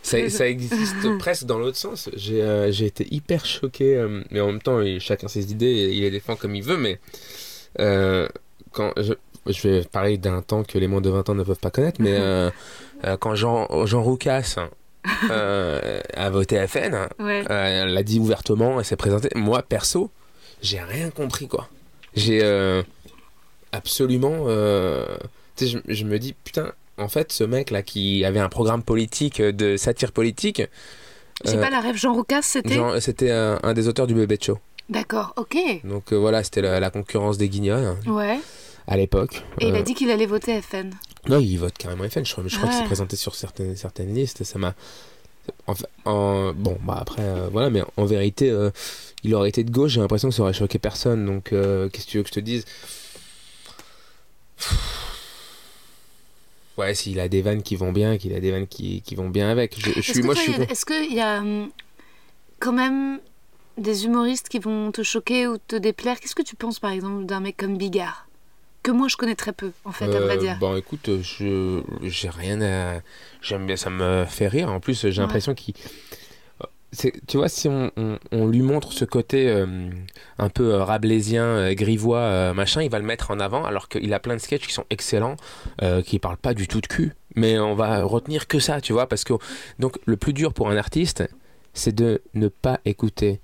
Ça, ça existe presque dans l'autre sens. J'ai euh, été hyper choqué, mais en même temps, il- chacun ses idées, et il les défend comme il veut, mais quand je, je vais parler d'un temps que les moins de 20 ans ne peuvent pas connaître, mais quand Jean, Jean Roucas euh, a voté FN, Ouais. euh, l'a dit ouvertement, et s'est présenté, moi, perso, j'ai rien compris, quoi. J'ai euh, absolument... euh, je, je me dis, putain, en fait, ce mec-là qui avait un programme politique, euh, de satire politique, J'ai pas la rêve, Jean Roucas, c'était? C'était un, un des auteurs du Bébé Show. D'accord, ok. Donc voilà, c'était la, la concurrence des guignols Ouais. À l'époque. Et il a Euh, dit qu'il allait voter FN. Non, il vote carrément FN. Je crois, je crois qu'il Ouais. s'est présenté sur certaines, certaines listes. Ça m'a. En, bon, bah après, euh, voilà, mais en vérité, euh, il aurait été de gauche. J'ai l'impression que ça aurait choqué personne. Donc, euh, qu'est-ce que tu veux que je te dise? Ouais, s'il a des vannes qui vont bien, qu'il a des vannes qui, qui vont bien avec. Je, je Est-ce suis, moi, je suis. Est-ce qu'il y a hum, quand même des humoristes qui vont te choquer ou te déplaire? Qu'est-ce que tu penses par exemple d'un mec comme Bigard? Que moi je connais très peu en fait, à vrai Euh, dire. Bon, écoute, je j'ai rien à. J'aime bien, ça me fait rire. En plus, j'ai Ouais. l'impression qu'il. C'est- Tu vois, si on, on- on lui montre ce côté euh, un peu euh, rabelaisien, euh, grivois, euh, machin, il va le mettre en avant, alors qu'il a plein de sketchs qui sont excellents, euh, qui parlent pas du tout de cul. Mais on va retenir que ça, tu vois, parce que. Donc, le plus dur pour un artiste, c'est de ne pas écouter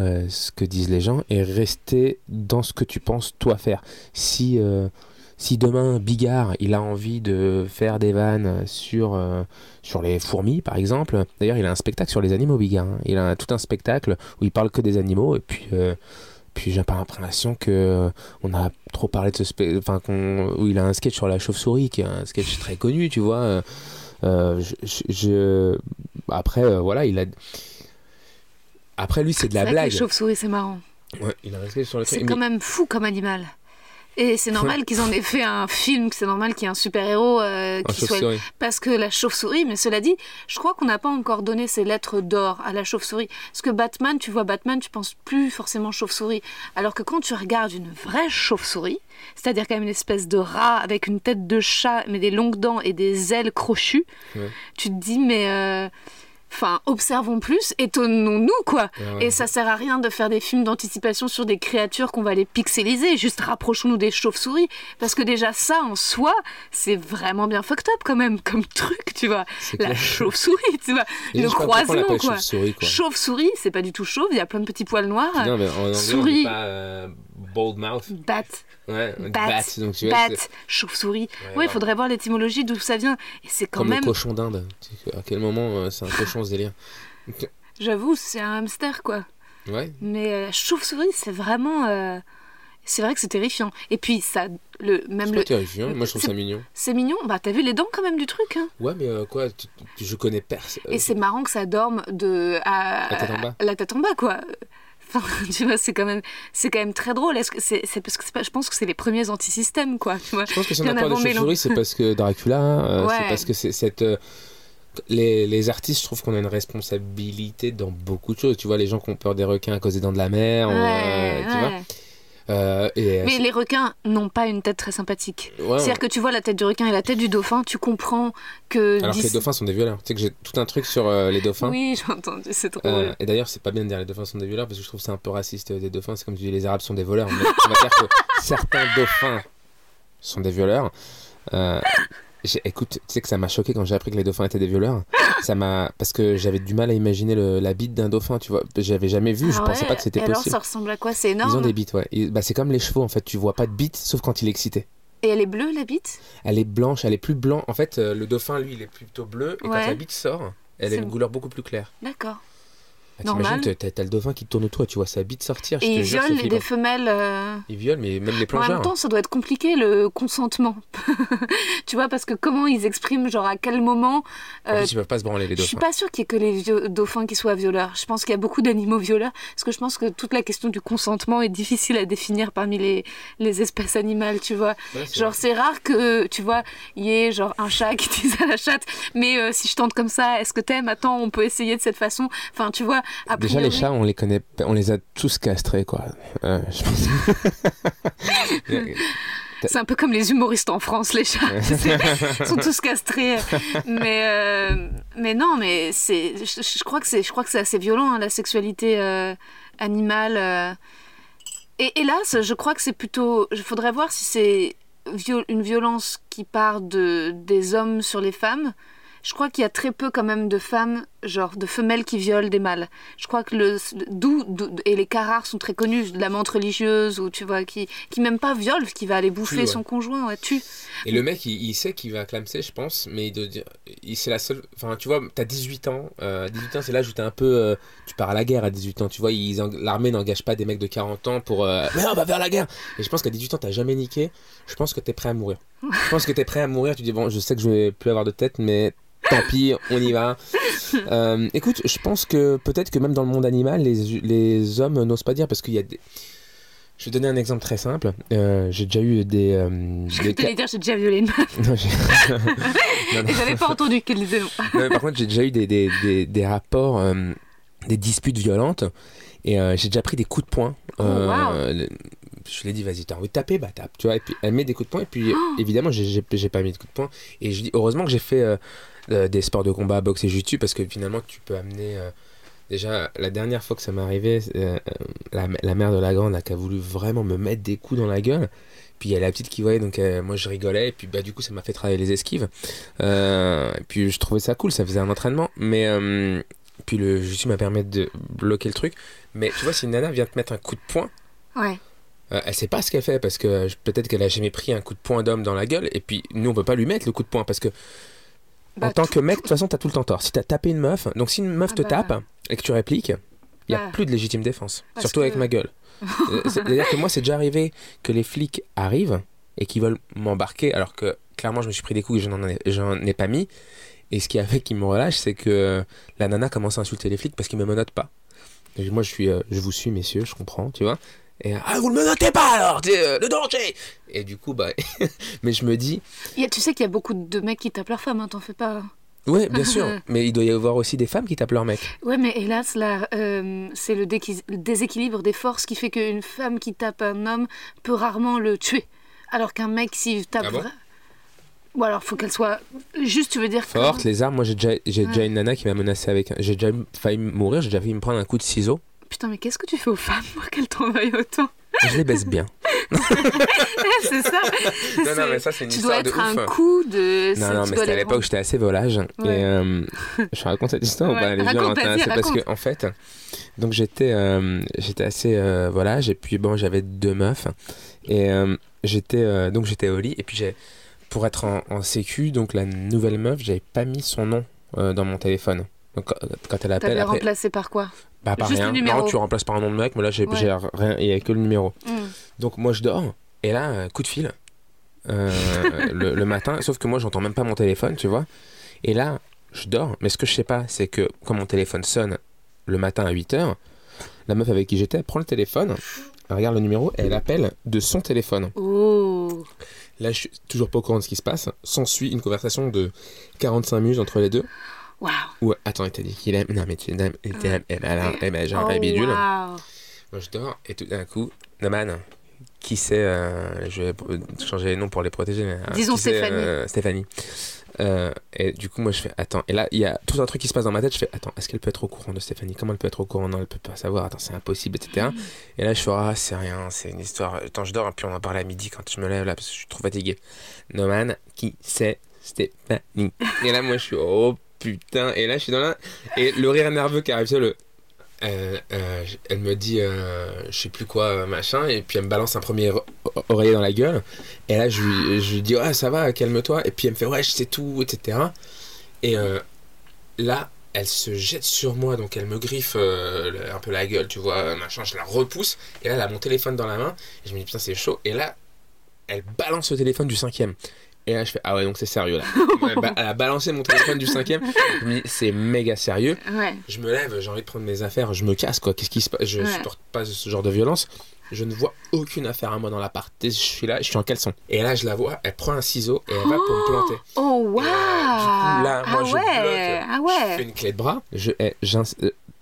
euh, ce que disent les gens et rester dans ce que tu penses toi faire. Si, euh, si demain Bigard il a envie de faire des vannes sur, euh, sur les fourmis par exemple, d'ailleurs il a un spectacle sur les animaux Bigard, hein. il a tout un spectacle où il parle que des animaux et puis. puis j'ai pas l'impression que on a trop parlé de ce spectacle, enfin où il a un sketch sur la chauve-souris qui est un sketch très connu, tu vois. je, après voilà, il a après lui c'est de la blague. les chauves-souris, c'est marrant. Ouais, il a resté sur le. C'est mais- quand même fou comme animal. Et c'est normal qu'ils en aient fait un film, que c'est normal qu'il y ait un super-héros euh, qui soit chauve-souris. Parce que la chauve-souris, mais cela dit, je crois qu'on n'a pas encore donné ses lettres d'or à la chauve-souris. Parce que Batman, tu vois Batman, tu penses plus forcément chauve-souris. Alors que quand tu regardes une vraie chauve-souris, c'est-à-dire quand même une espèce de rat avec une tête de chat, mais des longues dents et des ailes crochues, Ouais. tu te dis, mais. euh, Enfin, observons plus, étonnons-nous, quoi. Ouais. Et ça sert à rien de faire des films d'anticipation sur des créatures qu'on va les pixeliser. Juste rapprochons-nous des chauves-souris. Parce que déjà, ça, en soi, c'est vraiment bien fucked up, quand même, comme truc, tu vois. La chauve-souris, tu vois. Et Le croisement, quoi. chauve-souris. Chauve-souris, c'est pas du tout chauve, il y a plein de petits poils noirs. Non, mais en anglais, on Souris. dit pas euh, bold mouth. Bat, Ouais, bat, bat. Donc tu bat, chauve-souris. Ouais, il faudrait voir l'étymologie d'où ça vient. Et c'est quand comme même, le cochon d'Inde. À quel moment euh, c'est un cochon ce délire j'avoue, c'est un hamster, quoi. Ouais. Mais euh, la chauve-souris, c'est vraiment. euh, C'est vrai que c'est terrifiant. Et puis, ça. Le, même C'est le. terrifiant. Moi, je trouve ça mignon. C'est mignon. Bah, t'as vu les dents quand même du truc, hein. Ouais, mais euh, quoi tu- tu- Je connais personne. Et c'est marrant que ça dorme de. À, La tête en bas. La tête en bas, quoi. Enfin, tu vois, c'est quand même, c'est quand même très drôle. Est-ce que c'est, parce que pas- je pense que c'est les premiers antisystèmes, quoi. Tu vois. Je pense que si on a peur de chauve-souris, c'est parce que Dracula, euh, Ouais. c'est parce que c'est cette. euh, les, les artistes, je trouve qu'on a une responsabilité dans beaucoup de choses. Tu vois, les gens qui ont peur des requins à cause des dents de la mer, euh, Ouais, tu vois. Euh, et, Mais les requins n'ont pas une tête très sympathique. ouais, C'est-à-dire que tu vois la tête du requin et la tête du dauphin, tu comprends que. Alors que les dauphins sont des violeurs. Tu sais que j'ai tout un truc sur euh, les dauphins. Oui, j'ai entendu, c'est drôle. Euh, et d'ailleurs, c'est pas bien de dire les dauphins sont des violeurs parce que je trouve c'est un peu raciste euh, des dauphins. C'est comme tu dis les arabes sont des voleurs. Mais on va dire que certains dauphins sont des violeurs. Euh, écoute, tu sais que ça m'a choqué quand j'ai appris que les dauphins étaient des violeurs. Ça m'a parce que j'avais du mal à imaginer le- la bite d'un dauphin. Tu vois, j'avais jamais vu. je Ah pensais ouais? pas que c'était Et alors, possible. ça ressemble à quoi? C'est Ils énorme. ont des bites, ouais. Bah, c'est comme les chevaux en fait. Tu vois pas de bite sauf quand il est excité. Et elle est bleue, la bite? Elle est blanche, elle est plus blanc. En fait, euh, le dauphin, lui, il est plutôt bleu. Et Ouais. quand la bite sort, elle a une couleur beaucoup plus claire. D'accord. T'imagines, Normal. t'as t'as le dauphin qui tourne autour, tu vois sa bite sortir. je Et te ils jure, violent les- des femelles. euh, Ils violent, mais même les En plongeurs. même temps, ça doit être compliqué le consentement. tu vois, parce que comment ils expriment, genre à quel moment. En euh, plus, ils peuvent pas se branler les je suis dauphins. pas sûre qu'il y ait que les dauphins qui soient violeurs. Je pense qu'il y a beaucoup d'animaux violeurs, parce que je pense que toute la question du consentement est difficile à définir parmi les, les espèces animales, tu vois. Ouais, Genre, c'est rare que, tu vois, il y ait genre un chat qui dise à la chatte, mais euh, si je tente comme ça, est-ce que t'aimes? Attends, on peut essayer de cette façon. Enfin, tu vois, a Déjà, les chats, on les connaît, on les a tous castrés, quoi. Euh, je pense. C'est un peu comme les humoristes en France, les chats. Ils sont tous castrés. Mais, euh, mais non, mais c'est, je, je crois que c'est, je crois que c'est assez violent, hein, la sexualité euh, animale. euh. Et hélas, je crois que c'est plutôt. Il faudrait voir si c'est viol- une violence qui part de, des hommes sur les femmes. Je crois qu'il y a très peu quand même de femmes, genre de femelles qui violent des mâles. Je crois que le d'où et les cas rares sont très connus, de la menthe religieuse ou tu vois qui qui même pas viole, qui va aller bouffer ouais. son conjoint, ouais, tue. Et le mec, il, il sait qu'il va clamser, je pense, mais il doit dire. il- C'est la seule. Enfin, tu vois, t'as 18 ans. euh, 18 ans, c'est l'âge où t'es un peu. euh, tu pars à la guerre à 18 ans. Tu vois, l'armée n'engage pas des mecs de 40 ans pour. euh, mais on va faire la guerre Et je pense qu'à 18 ans, t'as jamais niqué. Je pense que t'es prêt à mourir. Je pense que t'es prêt à mourir. Tu dis, bon, je sais que je vais plus avoir de tête, mais. Tant pis, on y va. Euh, écoute, je pense que peut-être que même dans le monde animal, les, les hommes n'osent pas dire parce qu'il y a des. Je vais donner un exemple très simple. Euh, j'ai déjà eu des. euh, Je des t'allais dire j'ai déjà violé une meuf Non, j'avais pas entendu qu'elle disait non. Par contre, j'ai déjà eu des, des, des, des rapports, euh, des disputes violentes, et j'ai déjà pris des coups de poing. Oh, wow. le- Je lui ai dit, vas-y, t'as envie de taper, bah tape. Tu vois, et puis elle met des coups de poing, et puis Oh. évidemment, j'ai- j'ai j'ai pas mis de coups de poing. Et je dis, heureusement que j'ai fait euh, des sports de combat, boxe et jiu parce que finalement, tu peux amener. euh, Déjà, la dernière fois que ça m'est arrivé, euh, la, la mère de la grande a, qui a voulu vraiment me mettre des coups dans la gueule. Puis il y a la petite qui voyait, donc moi je rigolais, et puis bah, du coup ça m'a fait travailler les esquives. Et puis je trouvais ça cool, ça faisait un entraînement. Mais puis le jiu m'a permis de bloquer le truc. Mais tu vois, si une nana vient te mettre un coup de poing, Ouais. euh, elle sait pas ce qu'elle fait parce que euh, peut-être qu'elle a jamais pris un coup de poing d'homme dans la gueule. Et puis nous on peut pas lui mettre le coup de poing parce que Bah, en tant tout- que mec, de toute façon t'as tout le temps tort. Si t'as tapé une meuf, donc si une meuf Ah te bah. tape et que tu répliques, il y a Bah. plus de légitime défense. Parce Surtout avec ma gueule. Euh, C'est-à-dire que moi, c'est déjà arrivé que les flics arrivent et qu'ils veulent m'embarquer, alors que clairement, je me suis pris des coups et je n'en ai, j'en ai pas mis. Et ce qui a fait qu'ils me relâchent, c'est que la nana commence à insulter les flics parce qu'ils me menottent pas. Et moi, je suis, euh, je vous suis, messieurs, je comprends, tu vois. Et ah, vous le menottez pas alors, euh, le danger. Et du coup, bah, mais je me dis, a- tu sais qu'il y a beaucoup de mecs qui tapent leur femme, hein, t'en fais pas. ouais, bien sûr, mais il doit y avoir aussi des femmes qui tapent leur mec. Ouais, mais hélas, là, euh, c'est le, déséquilibre des forces qui fait qu'une femme qui tape un homme peut rarement le tuer. Alors qu'un mec, s'il tape. Ah bon? Ou alors, faut qu'elle soit. Juste, tu veux dire. que- Forte, les armes. Moi, j'ai déjà, j'ai déjà Ouais. une nana qui m'a menacé avec. J'ai déjà failli mourir. J'ai déjà failli me prendre un coup de ciseau. Putain, mais qu'est-ce que tu fais aux femmes pour qu'elles t'en veuillent autant Je les baisse bien. C'est ça Non, non, mais ça, c'est une Tu dois histoire de être un ouf. coup de. Non, non, mais c'était à l'époque où j'étais assez volage. Ouais. Et euh, je raconte cette histoire ou Ouais, pas? Elle est hein, C'est parce que, en fait, donc j'étais euh, j'étais assez euh, volage. Et puis, bon, j'avais deux meufs. Et euh, j'étais euh, donc j'étais au lit. Et puis, j'ai pour être en, en sécu, donc la nouvelle meuf, j'avais pas mis son nom euh, dans mon téléphone. Donc, quand- quand elle appelle, T'avais après, remplacé par quoi? Bah, pas juste le rien. numéro. Non, tu remplaces par un nom de mec, mais là, j'ai Ouais. rien. Il y a que le numéro. Hmm. Donc moi je dors et là euh, coup de fil euh, le, le matin sauf que moi j'entends même pas mon téléphone tu vois et là je dors mais ce que je sais pas c'est que quand mon téléphone sonne le matin à 8h la meuf avec qui j'étais elle prend le téléphone elle regarde le numéro et elle appelle de son téléphone Oh là je suis toujours pas au courant de ce qui se passe s'ensuit une conversation de 45 minutes entre les deux Waouh ou attends il t'a dit qu'il aime non mais tu il t'aime elle a elle genre Oh, un bidule moi je dors et tout d'un coup, Noman, qui c'est, euh, je vais euh, changer les noms pour les protéger. mais, euh, Disons c'est, Stéphanie. euh, Stéphanie. Euh, et du coup, moi je fais attends. Et là, il y a tout un truc qui se passe dans ma tête. Je fais attends, est-ce qu'elle peut être au courant de Stéphanie? Comment elle peut être au courant? Non, elle peut pas savoir. Attends, c'est impossible, etc. Mm. Et là, je fais ah, c'est rien, c'est une histoire. Attends, je dors et puis on en parle à midi quand je me lève là parce que je suis trop fatigué. Noman, qui c'est Stéphanie? Et là, moi je suis oh putain. Et là, je suis dans la. Et le rire nerveux qui arrive, c'est le. Euh, euh, elle me dit euh, je sais plus quoi machin et puis elle me balance un premier oreiller dans la gueule et là je lui, je lui dis ouais ça va calme-toi et puis elle me fait ouais je sais tout etc et là elle se jette sur moi donc elle me griffe un peu la gueule tu vois machin je la repousse et là elle a mon téléphone dans la main et je me dis putain c'est chaud et là elle balance le téléphone du cinquième et là je fais ah ouais donc c'est sérieux là elle, a balancé mon téléphone du cinquième dis c'est méga sérieux Ouais. je me lève, j'ai envie de prendre mes affaires, je me casse quoi. Qu'est-ce qui se passe Je Ouais. supporte pas ce genre de violence. Je ne vois aucune affaire à moi dans l'appart. Je suis là, je suis en caleçon. Et là, je la vois, elle prend un ciseau et elle va pour me planter. Oh, waouh coup, là, moi, Ah je ouais bloque, Ah Je fais ouais une clé de bras. Je, eh,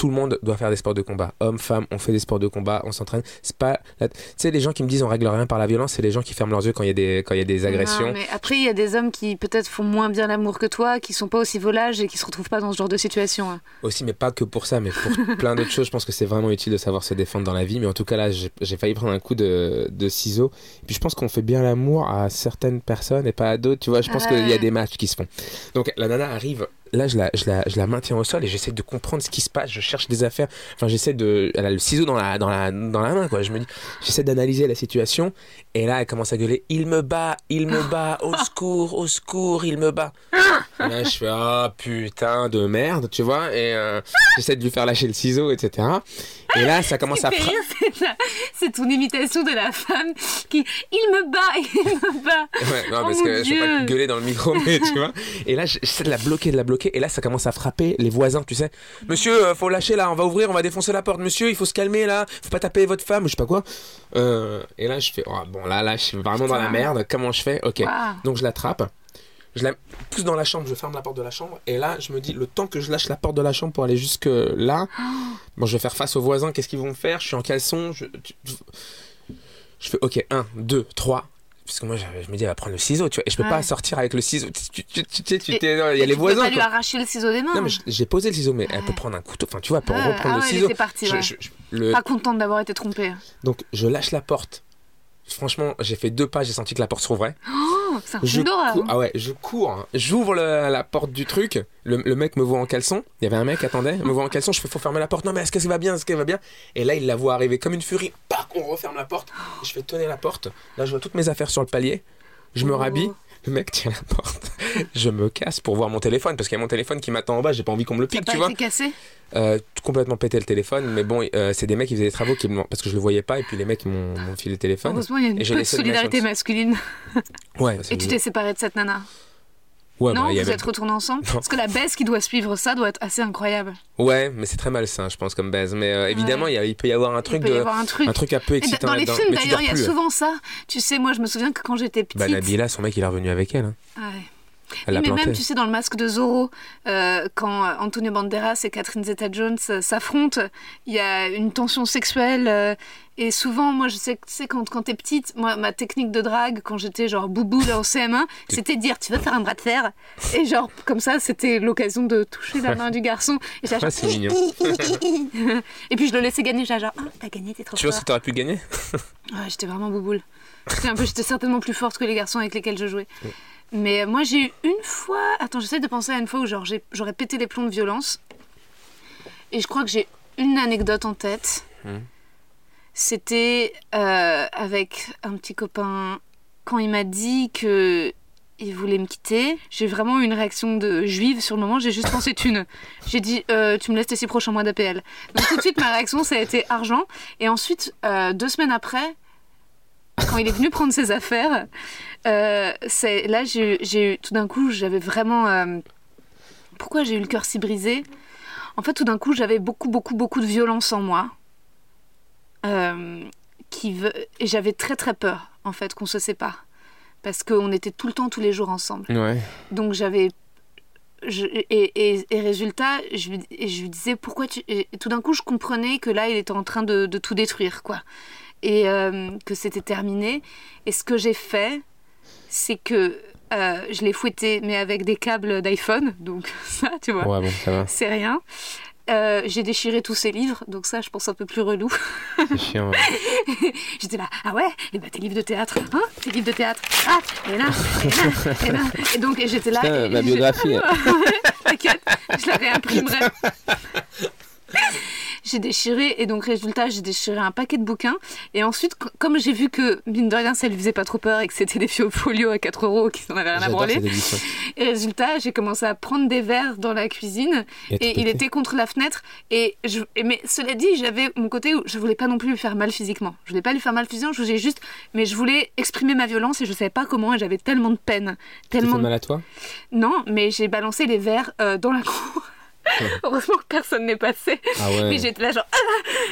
tout le monde doit faire des sports de combat. Hommes, femmes, on fait des sports de combat, on s'entraîne. C'est pas. la- Tu sais, les gens qui me disent on règle rien par la violence, c'est les gens qui ferment leurs yeux quand il y a des, quand il y a des agressions. Non, mais après, il y a des hommes qui peut-être font moins bien l'amour que toi, qui sont pas aussi volages et qui se retrouvent pas dans ce genre de situation. hein. Aussi, mais pas que pour ça, mais pour plein d'autres choses. Je pense que c'est vraiment utile de savoir se défendre dans la vie. Mais en tout cas, là, j'ai failli prendre un coup de, de ciseaux. Et puis, je pense qu'on fait bien l'amour à certaines personnes et pas à d'autres. Tu vois, je pense qu'il y a des matchs qui se font. Donc, la nana arrive. Là, je la, maintiens au sol et j'essaie de comprendre ce qui se passe. Je cherche des affaires. Enfin, j'essaie de. Elle a le ciseau dans la, main, quoi. Je me dis, j'essaie d'analyser la situation. Et là, elle commence à gueuler Il me bat, il me bat, au secours, au secours, il me bat. Là, je fais Ah putain de merde, tu vois. Et euh, j'essaie de lui faire lâcher le ciseau, etc. Et là, ça commence à. Fait fra- rire, c'est ton imitation de la femme qui. Il me bat, il me bat. Ouais, non, Oh parce que je vais pas Dieu. gueuler dans le micro, mais tu vois. Et là, j'essaie de la bloquer, de la bloquer. Et là, ça commence à frapper les voisins, tu sais. Monsieur, euh, faut lâcher là, on va ouvrir, on va défoncer la porte. Monsieur, il faut se calmer là, faut pas taper votre femme, ou je sais pas quoi. Euh, et là, je fais, oh, bon, là, là, je suis vraiment dans la merde. Comment je fais? Ok. Donc, je l'attrape. Je la pousse dans la chambre, je ferme la porte de la chambre. Et là, je me dis, le temps que je lâche la porte de la chambre pour aller jusque là, bon, je vais faire face aux voisins, qu'est-ce qu'ils vont me faire? Je suis en caleçon, je, fais, ok, 1, 2, 3. Parce que moi, je, me dis, elle va prendre le ciseau, tu vois. Et je peux Ouais. pas sortir avec le ciseau. Tu, tu, tu, tu, tu- Et- t'es- il y a les Tu peux voisins. pas lui quoi. arracher le ciseau des mains. Non, mais j'ai posé le ciseau, mais elle peut prendre un couteau. Enfin, tu vois, elle peut Ah, reprendre ah le elle ciseau. était partie, Je- je- je- le- Pas contente d'avoir été trompée. Donc, je lâche la porte. Franchement, j'ai fait deux pas, j'ai senti que la porte s'ouvrait. Oh, c'est un Je cours, ah ouais, je cours, hein. j'ouvre la porte du truc. Le, le mec me voit en caleçon. Il y avait un mec, attendez, me voit en caleçon. Je fais faut fermer la porte. Non, mais est-ce qu'elle va bien? Est-ce qu'elle va bien? Et là, il la voit arriver comme une furie. Pac, on referme la porte. Je fais tonner la porte. Là, je vois toutes mes affaires sur le palier. Je me Oh. rhabille. Le mec tient la porte. Je me casse pour voir mon téléphone parce qu'il y a mon téléphone qui m'attend en bas. J'ai pas envie qu'on me le pique, tu vois. cassé? Euh, complètement pété le téléphone, mais bon, euh, c'est des mecs qui faisaient des travaux qui me- parce que je le voyais pas et puis les mecs m'ont m'ont filé le téléphone. Heureusement, il y a une Et peu de solidarité masculine. Ouais, c'est Et tu t'es séparé de cette nana? Ouais, Non, bah, y vous êtes retournés ensemble Non. Parce que la baisse qui doit suivre ça doit être assez incroyable. Ouais, mais c'est très malsain, je pense, comme baise. Mais euh, évidemment, il y a- il peut y avoir un Il truc peut y de, avoir un truc. un truc un peu excitant dans les films d'ailleurs, il y a plus. souvent ça. Tu sais, moi, je me souviens que quand j'étais petite. Bah, Nabila, son mec, il est revenu avec elle. hein. Ouais. Elle Oui, mais planté. même, tu sais, dans le masque de Zorro, euh, quand euh, Antonio Banderas et Catherine Zeta-Jones euh, s'affrontent, il y a une tension sexuelle. euh, et souvent, moi, je sais que quand, quand t'es petite, moi, ma technique de drague, quand j'étais genre boubou là au CM1, c'était de dire Tu veux faire un bras de fer? Et genre, comme ça, c'était l'occasion de toucher la main du garçon. Et Ah, c'est mignon. et puis je le laissais gagner, j'étais genre, ah, t'as gagné, t'es trop Tu vois ce que t'aurais pu gagner? Ouais, j'étais vraiment bouboule. J'étais un peu, j'étais certainement plus forte que les garçons avec lesquels je jouais. Mais moi, j'ai eu une fois. Attends, j'essaie de penser à une fois où genre j'aurais pété les plombs de violence. Et je crois que j'ai une anecdote en tête. Mhm. C'était euh, avec un petit copain quand il m'a dit que il voulait me quitter. J'ai vraiment eu une réaction de juive sur le moment. J'ai juste pensé thune. J'ai dit euh, tu me laisses tes six prochains mois d'APL. Donc tout de suite ma réaction ça a été argent. Et ensuite euh, deux semaines après, quand il est venu prendre ses affaires, euh, c'est là j'ai eu tout d'un coup j'avais vraiment euh, pourquoi j'ai eu le cœur si brisé? En fait tout d'un coup j'avais beaucoup beaucoup beaucoup de violence en moi. Euh, qui veut et j'avais très très peur en fait qu'on se sépare parce qu'on était tout le temps tous les jours ensemble. Ouais. Donc j'avais. je- et, et- et résultat, je lui, et je lui disais pourquoi tu. et tout d'un coup, je comprenais que là, il était en train de, de tout détruire, quoi. Et euh, que c'était terminé. Et ce que j'ai fait, c'est que euh, je l'ai fouetté, mais avec des câbles d'iPhone. Donc ça, tu vois, Ouais, bon, c'est rien. Euh, j'ai déchiré tous ses livres, donc ça, je pense un peu plus relou. C'est chiant. ouais. J'étais là, ah ouais, et bah tes livres de théâtre, hein? Tes livres de théâtre, ah, et là, et là, et là. Et donc, j'étais là. Putain, et- ma biographie. T'inquiète, je la réimprimerai. J'ai déchiré, et donc résultat, j'ai déchiré un paquet de bouquins. Et ensuite, comme j'ai vu que, mine de rien, ça lui faisait pas trop peur et que c'était des folios à 4 euros qui n'en avaient rien à branler. Et résultat, j'ai commencé à prendre des verres dans la cuisine Et il était contre la fenêtre. Et je, mais cela dit, j'avais mon côté où je voulais pas non plus lui faire mal physiquement. Je voulais pas lui faire mal physiquement, je voulais juste, mais je voulais exprimer ma violence et je savais pas comment et j'avais tellement de peine, tellement fait mal à toi? Non, mais j'ai balancé les verres euh, dans la cour. Heureusement que personne n'est passé. Ah ouais. Mais j'étais là genre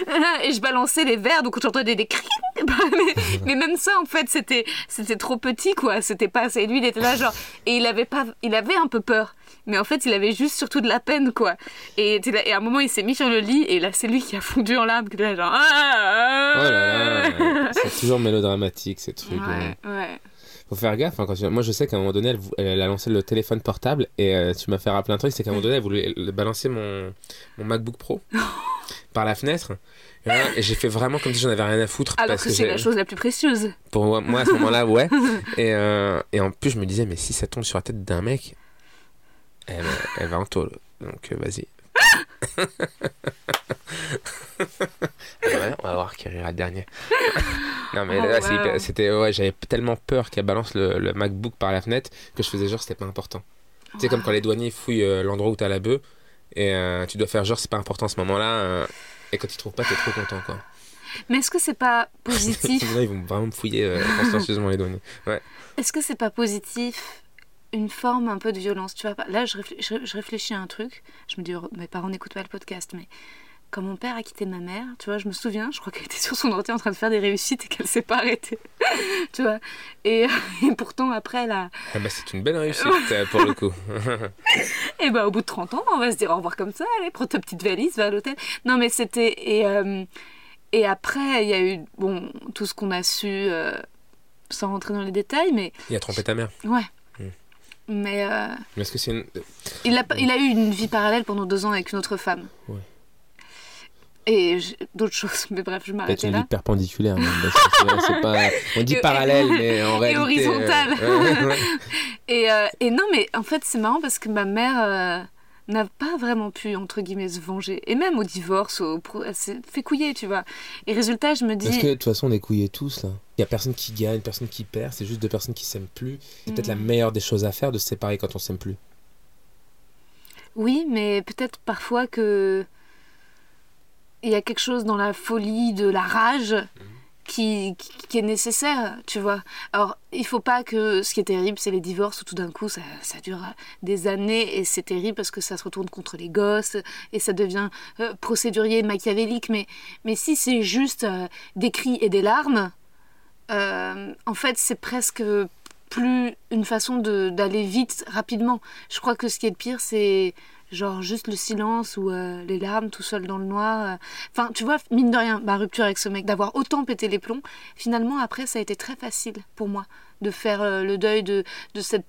ah, ah, et je balançais les verres donc j'entendais des cris Bah, mais, mais même ça, en fait, c'était c'était trop petit, quoi. C'était pas assez. Lui, il était là, genre. Et il avait, pas, il avait un peu peur. Mais en fait, il avait juste surtout de la peine, quoi. Et, là- et à un moment, il s'est mis sur le lit, et là, c'est lui qui a fondu en larmes. là, genre. Ah, Oh là là, c'est toujours mélodramatique ces trucs. Ouais, ouais. Faut faire gaffe. hein, quand tu- Moi, je sais qu'à un moment donné, elle, a lancé le téléphone portable et euh, tu m'as fait rappeler un truc, c'est qu'à un moment donné, elle voulait balancer mon, mon MacBook Pro par la fenêtre. Et, j'ai fait vraiment comme si j'en avais rien à foutre. Alors parce que c'est la chose la plus précieuse. Pour moi, moi, à ce moment-là, ouais. Et, euh, et en plus, je me disais, mais si ça tombe sur la tête d'un mec, elle, va- elle va en tôle. Donc, euh, vas-y. Ouais, on va voir qui rira le dernier. non, mais Oh, là, wow. c'était. Ouais, j'avais tellement peur qu'elle balance le, le MacBook par la fenêtre que je faisais genre c'était pas important. Tu sais, comme quand les douaniers fouillent euh, l'endroit où t'as la bœuf et euh, tu dois faire genre c'est pas important à ce moment-là. euh, et quand ils trouvent pas, t'es trop content quoi. Mais est-ce que c'est pas positif Là, ils vont vraiment me fouiller euh, consciencieusement les douaniers. Est-ce que c'est pas positif une forme un peu de violence Tu vois, là, je, je- je réfléchis à un truc. Je me dis, oh, mes parents n'écoutent pas le podcast, mais quand mon père a quitté ma mère, tu vois, je me souviens, je crois qu'elle était sur son ordi en train de faire des réussites et qu'elle s'est pas arrêtée. tu vois et, et pourtant, après, a. Ah bah, c'est une belle réussite euh, pour le coup. Et bah, au bout de 30 ans, on va se dire au revoir comme ça. Allez, prends ta petite valise, va à l'hôtel. Non, mais c'était. Et, euh, et après, il y a eu, bon, tout ce qu'on a su, euh, sans rentrer dans les détails, mais Il a trompé ta mère. ouais. Mais. euh, Mais est-ce que c'est une. Il a, il a eu une vie parallèle pendant deux ans avec une autre femme. Ouais. Et d'autres choses, mais bref, je Peut-être m'arrêtais une vie perpendiculaire. même, parce que pas... On dit Et- parallèle, mais en et réalité. euh, horizontale. ouais, ouais. Et, euh, et non, mais en fait, c'est marrant parce que ma mère euh, n'a pas vraiment pu, entre guillemets, se venger. Et même au divorce, au pro- elle s'est fait couiller, tu vois. Et résultat, je me dis. Parce que de toute façon, on est couillés tous là. Il y a personne qui gagne, personne qui perd. C'est juste deux personnes qui s'aiment plus. C'est peut-être la Mm. meilleure des choses à faire de se séparer quand on s'aime plus. Oui, mais peut-être parfois que. Il y a quelque chose dans la folie de la rage qui, est nécessaire, tu vois. Alors, il faut pas que. Ce qui est terrible, c'est les divorces où tout d'un coup, ça, dure des années et c'est terrible parce que ça se retourne contre les gosses et ça devient euh, procédurier, machiavélique. Mais, mais si c'est juste euh, des cris et des larmes, euh, en fait, c'est presque plus une façon d'aller vite, rapidement. Je crois que ce qui est le pire, c'est genre juste le silence ou euh, les larmes tout seul dans le noir. euh. Enfin, tu vois, mine de rien, ma rupture avec ce mec, d'avoir autant pété les plombs, finalement, après, ça a été très facile pour moi de faire euh, le deuil de, de cette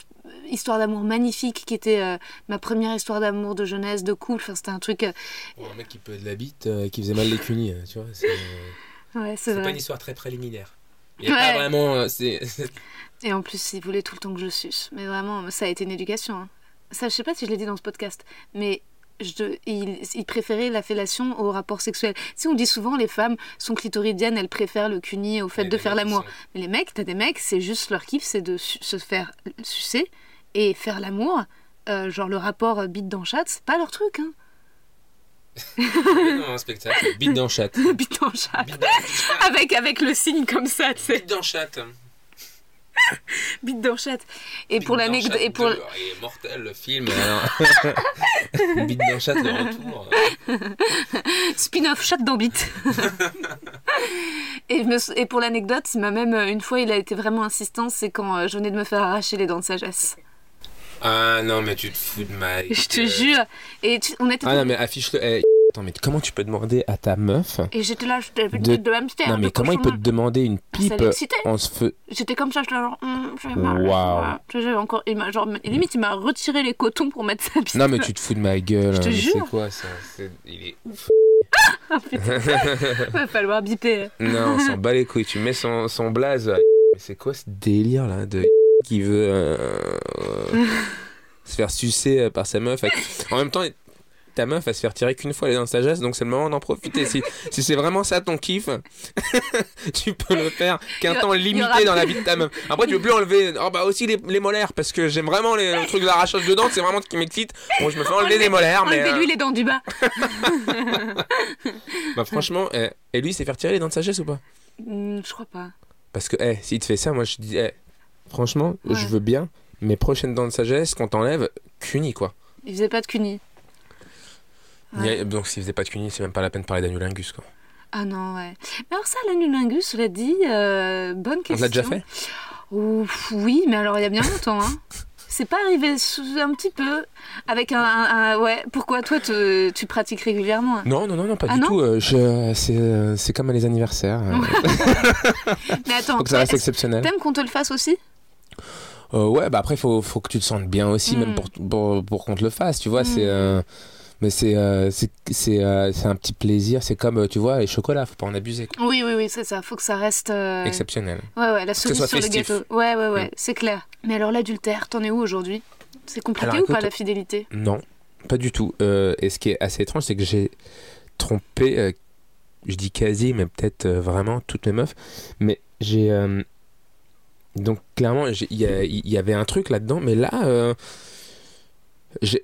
histoire d'amour magnifique qui était euh, ma première histoire d'amour de jeunesse, de couple. Enfin, c'était un truc... un mec qui peut de la bite, qui faisait mal les cunis, tu vois. C'est Ouais, c'est c'est pas une histoire très préliminaire. Il y a Ouais. pas vraiment. Et en plus, il voulait tout le temps que je suce. Mais vraiment, ça a été une éducation. hein. Ça, je sais pas si je l'ai dit dans ce podcast, mais je, il, il préférait la fellation au rapport sexuel. Si on dit souvent les femmes sont clitoridiennes, elles préfèrent le cuni au fait de faire l'amour. Mais les mecs, t'as des mecs, c'est juste leur kiff, c'est de se faire sucer et faire l'amour. Euh, genre le rapport euh, bite dans chatte, c'est pas leur truc, hein. dans un spectacle. Bite dans chat. bite dans dans, Avec, avec le signe comme ça, tu sais. bite dans chat. Bite dans chatte. Et pour l'anecdote. Et pour... Il est mortel le film. Bite chat, le retour. Spin-off chatte dans bite. et, me pour l'anecdote, même euh, une fois, il a été vraiment insistant, c'est quand euh, je venais de me faire arracher les dents de sagesse. Ah non, mais tu te fous de ma Je te jure. Et tu- on était. Ah non, mais affiche-le. Eh, attends, mais comment tu peux demander à ta meuf Et j'étais là, j'étais De- de, de hamster. Non, mais comment il peut te demander une Ah, pipe en se feu J'étais comme ça, j'étais là, genre, hum. Waouh. J'avais encore. Il m'a, genre, limite, il m'a retiré les cotons pour mettre sa pipe. Non, mais tu te fous de ma gueule. Je te hein, jure. C'est quoi ça Il est ouf. Va falloir biper. Non, on s'en bat les couilles. Tu mets son, son blaze. Mais c'est quoi ce délire là de qui veut euh, euh, se faire sucer euh, par sa meuf En même temps, ta meuf va se faire tirer qu'une fois les dents de sagesse, donc c'est le moment d'en profiter. Si, si c'est vraiment ça ton kiff, tu peux le faire qu'un Il temps il limité dans la vie de ta meuf. Après, tu peux plus enlever. Oh bah aussi les, les molaires parce que j'aime vraiment les, le truc d'arrachage de dents, c'est vraiment ce qui m'excite. Bon, je me fais enlever des molaires, mais. Enlevez-lui euh, les dents du bas. bah, franchement, eh, et lui, c'est faire tirer les dents de sagesse ou pas? Hum, je crois pas. Parce que, eh, s'il te fait ça, moi je dis, eh, franchement, Ouais. je veux bien, mes prochaines dents de sagesse, qu'on t'enlève, cuni quoi. Il faisait pas de cuni. Y a- Ouais. donc s'il faisait pas de cuni, c'est même pas la peine de parler d'anulingus quoi. Ah non, ouais. Mais alors ça, l'anulingus, cela dit, euh, bonne On question. l'a déjà fait Ouf, Oui, mais alors il y a bien longtemps, hein. C'est pas arrivé sous- un petit peu avec un, un- un- ouais. Pourquoi toi te- tu pratiques régulièrement hein? Non, non, non, non, pas Ah du non? tout. euh, je- c'est, euh, c'est comme les anniversaires. Mais attends, donc ça reste exceptionnel. t'aimes qu'on te le fasse aussi? Euh, ouais, bah après, il faut, faut que tu te sentes bien aussi, Mm. même pour, pour, pour qu'on te le fasse, tu vois. Mm. C'est, euh, mais c'est, euh, c'est, euh, un petit plaisir. C'est comme, euh, tu vois, les chocolats, faut pas en abuser. quoi. Oui, oui, oui, c'est ça. Faut que ça reste. euh, Exceptionnel. Ouais, ouais, la cerise sur le gâteau. Ouais, ouais, ouais, Mm. c'est clair. Mais alors l'adultère, t'en es où aujourd'hui? C'est compliqué Alors, ou pas la fidélité? Non, pas du tout. Euh, et ce qui est assez étrange, c'est que j'ai trompé, je dis quasi, mais peut-être vraiment toutes mes meufs. Mais j'ai. donc, clairement, y, il y avait un truc là-dedans, mais là.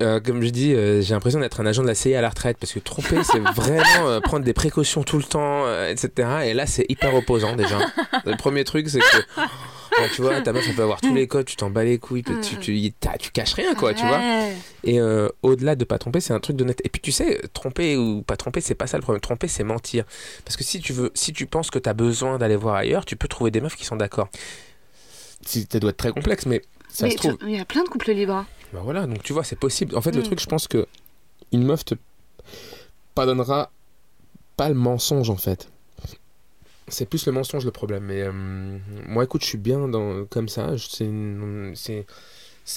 Euh, comme je dis, euh, j'ai l'impression d'être un agent de la CIA à la retraite parce que tromper, c'est vraiment euh, prendre des précautions tout le temps, etc. Et là, c'est hyper opposant déjà. Le premier truc, c'est que quand tu vois, ta meuf, elle peut avoir tous les codes, tu t'en bats les couilles, tu, tu, t'as- tu caches rien, quoi, tu vois. Et au-delà de pas tromper, c'est un truc net. Et puis tu sais, tromper ou pas tromper, c'est pas ça le problème. Tromper, c'est mentir. Parce que si tu veux, si tu penses que tu as besoin d'aller voir ailleurs, tu peux trouver des meufs qui sont d'accord. Si, ça doit être très complexe, mais ça Mais se trouve. tu- il y a plein de couples libres. Bah voilà, donc tu vois, c'est possible. En fait, le Mm. truc, je pense que une meuf te pardonnera pas le mensonge, en fait. C'est plus le mensonge le problème. Mais euh, moi, écoute, je suis bien dans, comme ça. C'est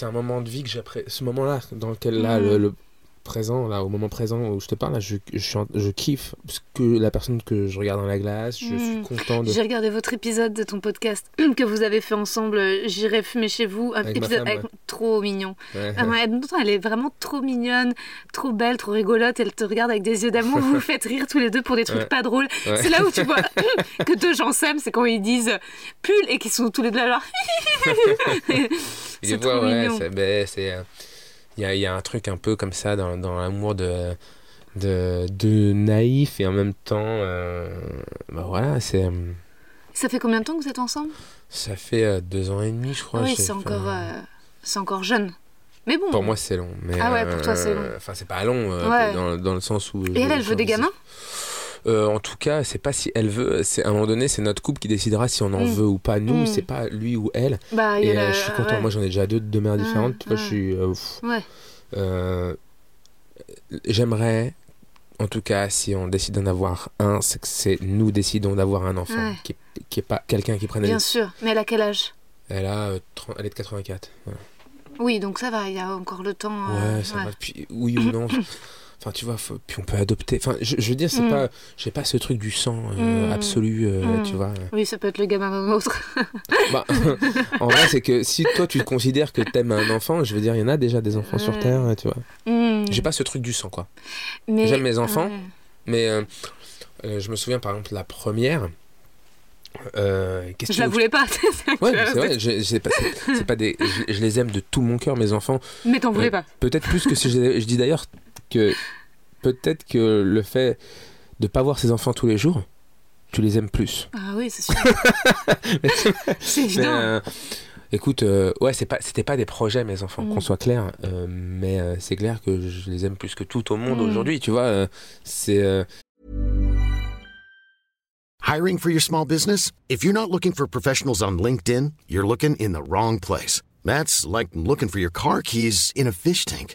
un moment de vie que j'apprécie. Ce moment-là, dans lequel, là, Mm. le, le présent, là, au moment présent où je te parle, là, je, je, je kiffe ce que la personne que je regarde dans la glace. Je suis Mm. content de. J'ai regardé votre épisode de ton podcast que vous avez fait ensemble. J'irai fumer chez vous. Un Avec épisode femme, avec- trop mignon. Ouais. Ah ouais, elle est vraiment trop mignonne, trop belle, trop rigolote. Elle te regarde avec des yeux d'amour. Vous vous faites rire tous les deux pour des trucs pas drôles. C'est là où tu vois que deux gens s'aiment, c'est quand ils disent pull et qu'ils sont tous les deux là. Les c'est trop ouais, mignon. c'est- ben, euh, il y a, il y a un truc un peu comme ça dans, dans l'amour de, de, de naïf et en même temps, euh, bah voilà, c'est, euh, Ça fait combien de temps que vous êtes ensemble? ça fait euh, deux ans et demi, je crois. Oui, c'est encore, c'est encore jeune. Mais bon. Pour moi, c'est long. Mais, Ah ouais, pour toi, c'est long. Enfin, c'est pas long, Ouais. dans, dans le sens où. Et elle, elle veut des gamins? Euh, en tout cas, c'est pas si elle veut. C'est à un moment donné, c'est notre couple qui décidera si on en Mm. veut ou pas. Nous, Mm. c'est pas lui ou elle. Bah, Et euh, la- je suis content. ouais. Moi, j'en ai déjà deux, deux mères Ouais, différentes. Tu vois, je suis. euh, euh, J'aimerais, en tout cas, si on décide d'en avoir un, c'est que c'est nous décidons d'avoir un enfant, Ouais. qui, qui est pas quelqu'un qui prenne. Bien sûr. Mais elle a quel âge? Elle a, euh, 30 elle est de 84. voilà. Oui, donc ça va, il y a encore le temps. euh, Ouais, ça ouais. va. Puis, oui ou non. Enfin, tu vois, faut- puis on peut adopter. Enfin, je, je veux dire, c'est Mm. pas, j'ai pas ce truc du sang euh, Mm. absolu, euh, Mm. tu vois. Oui, ça peut être le gamin d'un autre. Bah, en vrai, c'est que si toi tu considères que t'aimes un enfant, je veux dire, il y en a déjà des enfants sur Ouais. terre, tu vois. J'ai pas ce truc du sang, quoi. Mais- j'aime mes enfants. Mais euh, je me souviens par exemple la première. Euh, Je la voulais pas. Ouais, c'est vrai, pas- c'est pas des, je, je les aime de tout mon cœur, mes enfants. Mais t'en voulais pas. Peut-être plus que si je, je dis d'ailleurs que peut-être que le fait de pas voir ses enfants tous les jours, tu les aimes plus. Ah oui, c'est sûr. c'est Mais, évident. euh, écoute, euh, ouais, c'est pas, c'était pas des projets, mes enfants, Mm. qu'on soit clair. euh, mais euh, c'est clair que je les aime plus que tout au monde Mm. aujourd'hui, tu vois. euh, c'est euh, Hiring for your small business? If you're not looking for professionals on LinkedIn, you're looking in the wrong place. That's like looking for your car keys in a fish tank.